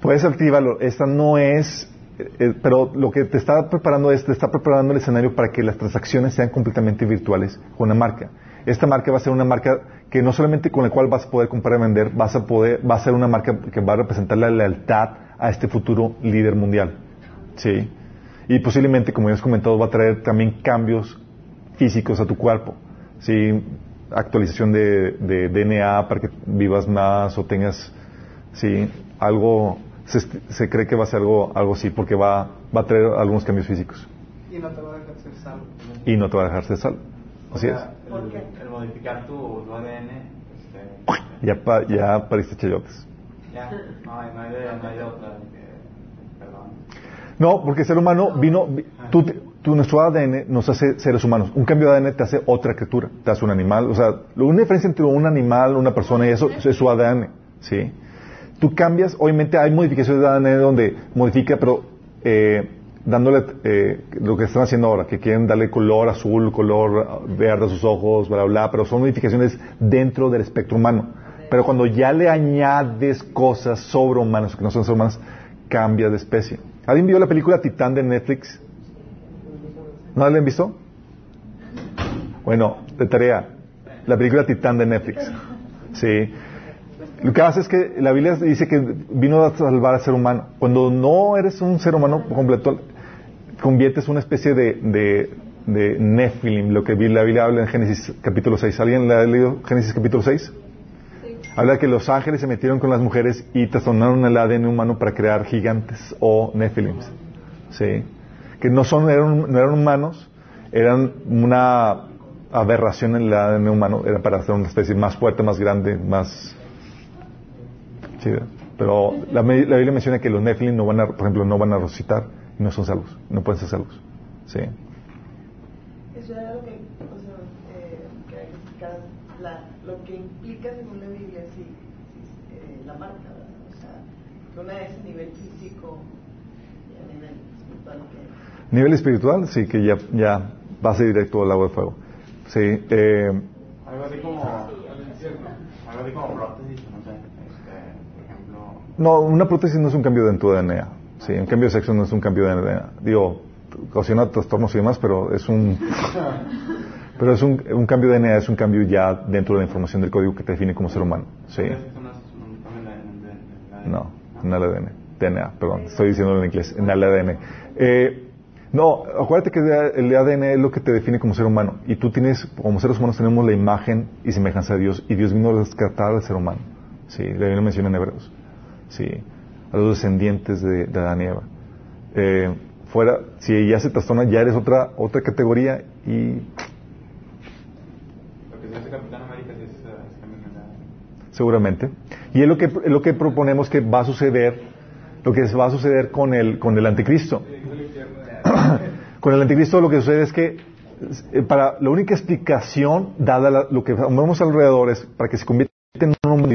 puedes activarlo. Esta no es... eh, pero lo que te está preparando es, te está preparando el escenario para que las transacciones sean completamente virtuales con la marca. Esta marca va a ser una marca que no solamente con la cual vas a poder comprar y vender, vas a poder, va a ser una marca que va a representar la lealtad a este futuro líder mundial. ¿Sí? Y posiblemente, como ya has comentado, va a traer también cambios físicos a tu cuerpo. ¿Sí? Actualización de, de DNA para que vivas más o tengas, ¿sí? Algo, se, se cree que va a ser algo, algo así porque va, va a traer algunos cambios físicos. Y no te va a dejar ser salvo. Y no te va a dejar ser salvo. Así O es. ¿Por el, qué? el modificar tu, tu ADN, este, Ya, pa- ya pariste chayotes. ya, no hay, no hay de, no hay de otra. perdón. No, porque el ser humano vino, vi- tú, te- tú- nuestro ADN nos hace seres humanos. Un cambio de ADN te hace otra criatura, te hace un animal. O sea, la única diferencia entre un animal, una persona y eso es su ADN, ¿sí? Tú cambias, obviamente hay modificaciones de ADN donde modifica, pero eh, dándole eh, lo que están haciendo ahora, que quieren darle color azul, color verde a sus ojos, bla, bla, bla, pero son modificaciones dentro del espectro humano. Pero cuando ya le añades cosas sobrehumanas, que no son sobrehumanas, cambia de especie. ¿Alguien vio la película Titán de Netflix? ¿No la han visto? Bueno, de tarea. La película Titán de Netflix. Sí. Lo que hace es que la Biblia dice que vino a salvar al ser humano. Cuando no eres un ser humano completo, conviertes una especie de, de, de Nephilim, lo que la Biblia habla en Génesis capítulo 6. ¿Alguien le ha leído Génesis capítulo 6? Habla que los ángeles se metieron con las mujeres y trastornaron el ADN humano para crear gigantes o Nephilims. ¿Sí? Que no, son, eran, no eran humanos, eran una aberración en el ADN humano, era para hacer una especie más fuerte, más grande, más... Sí, pero la, la Biblia menciona que los Nephilim no van a, por ejemplo, no van a resucitar y no son salvos, no pueden ser salvos. ¿Sí? Eso era lo que, o sea, eh, que la, lo que implica según la Biblia, sí, sí, eh, la marca, ¿verdad? o sea, que una es a nivel físico y a nivel espiritual que Nivel espiritual, sí, que ya, ya pase directo al agua de fuego. Sí, eh, Algo así como, algo así como prótesis, no sé, este, por ejemplo, no, una prótesis no es un cambio de tu DNA. Sí, un cambio de sexo no es un cambio de DNA. Digo, ocasiona trastornos y demás, pero es un... Pero es un, un cambio de DNA, es un cambio ya dentro de la información del código que te define como ser humano. Sí. no en el ADN. DNA, perdón, estoy diciéndolo en inglés, en el ADN. Eh, no, acuérdate que el ADN es lo que te define como ser humano. Y tú tienes, como seres humanos, tenemos la imagen y semejanza de Dios. Y Dios vino a rescatar al ser humano. Sí, la Biblia menciona en Hebreos. Sí, a los descendientes de, de Adán y Eva. Eh, fuera, si ya se trastorna, ya eres otra, otra categoría y Porque si hace Capitán América, sí es, eh, es seguramente. Y es lo que, es lo que proponemos que va a suceder, lo que va a suceder con el, con el anticristo. con el anticristo lo que sucede es que eh, para la única explicación dada la- lo que vemos alrededor es para que se convierta en un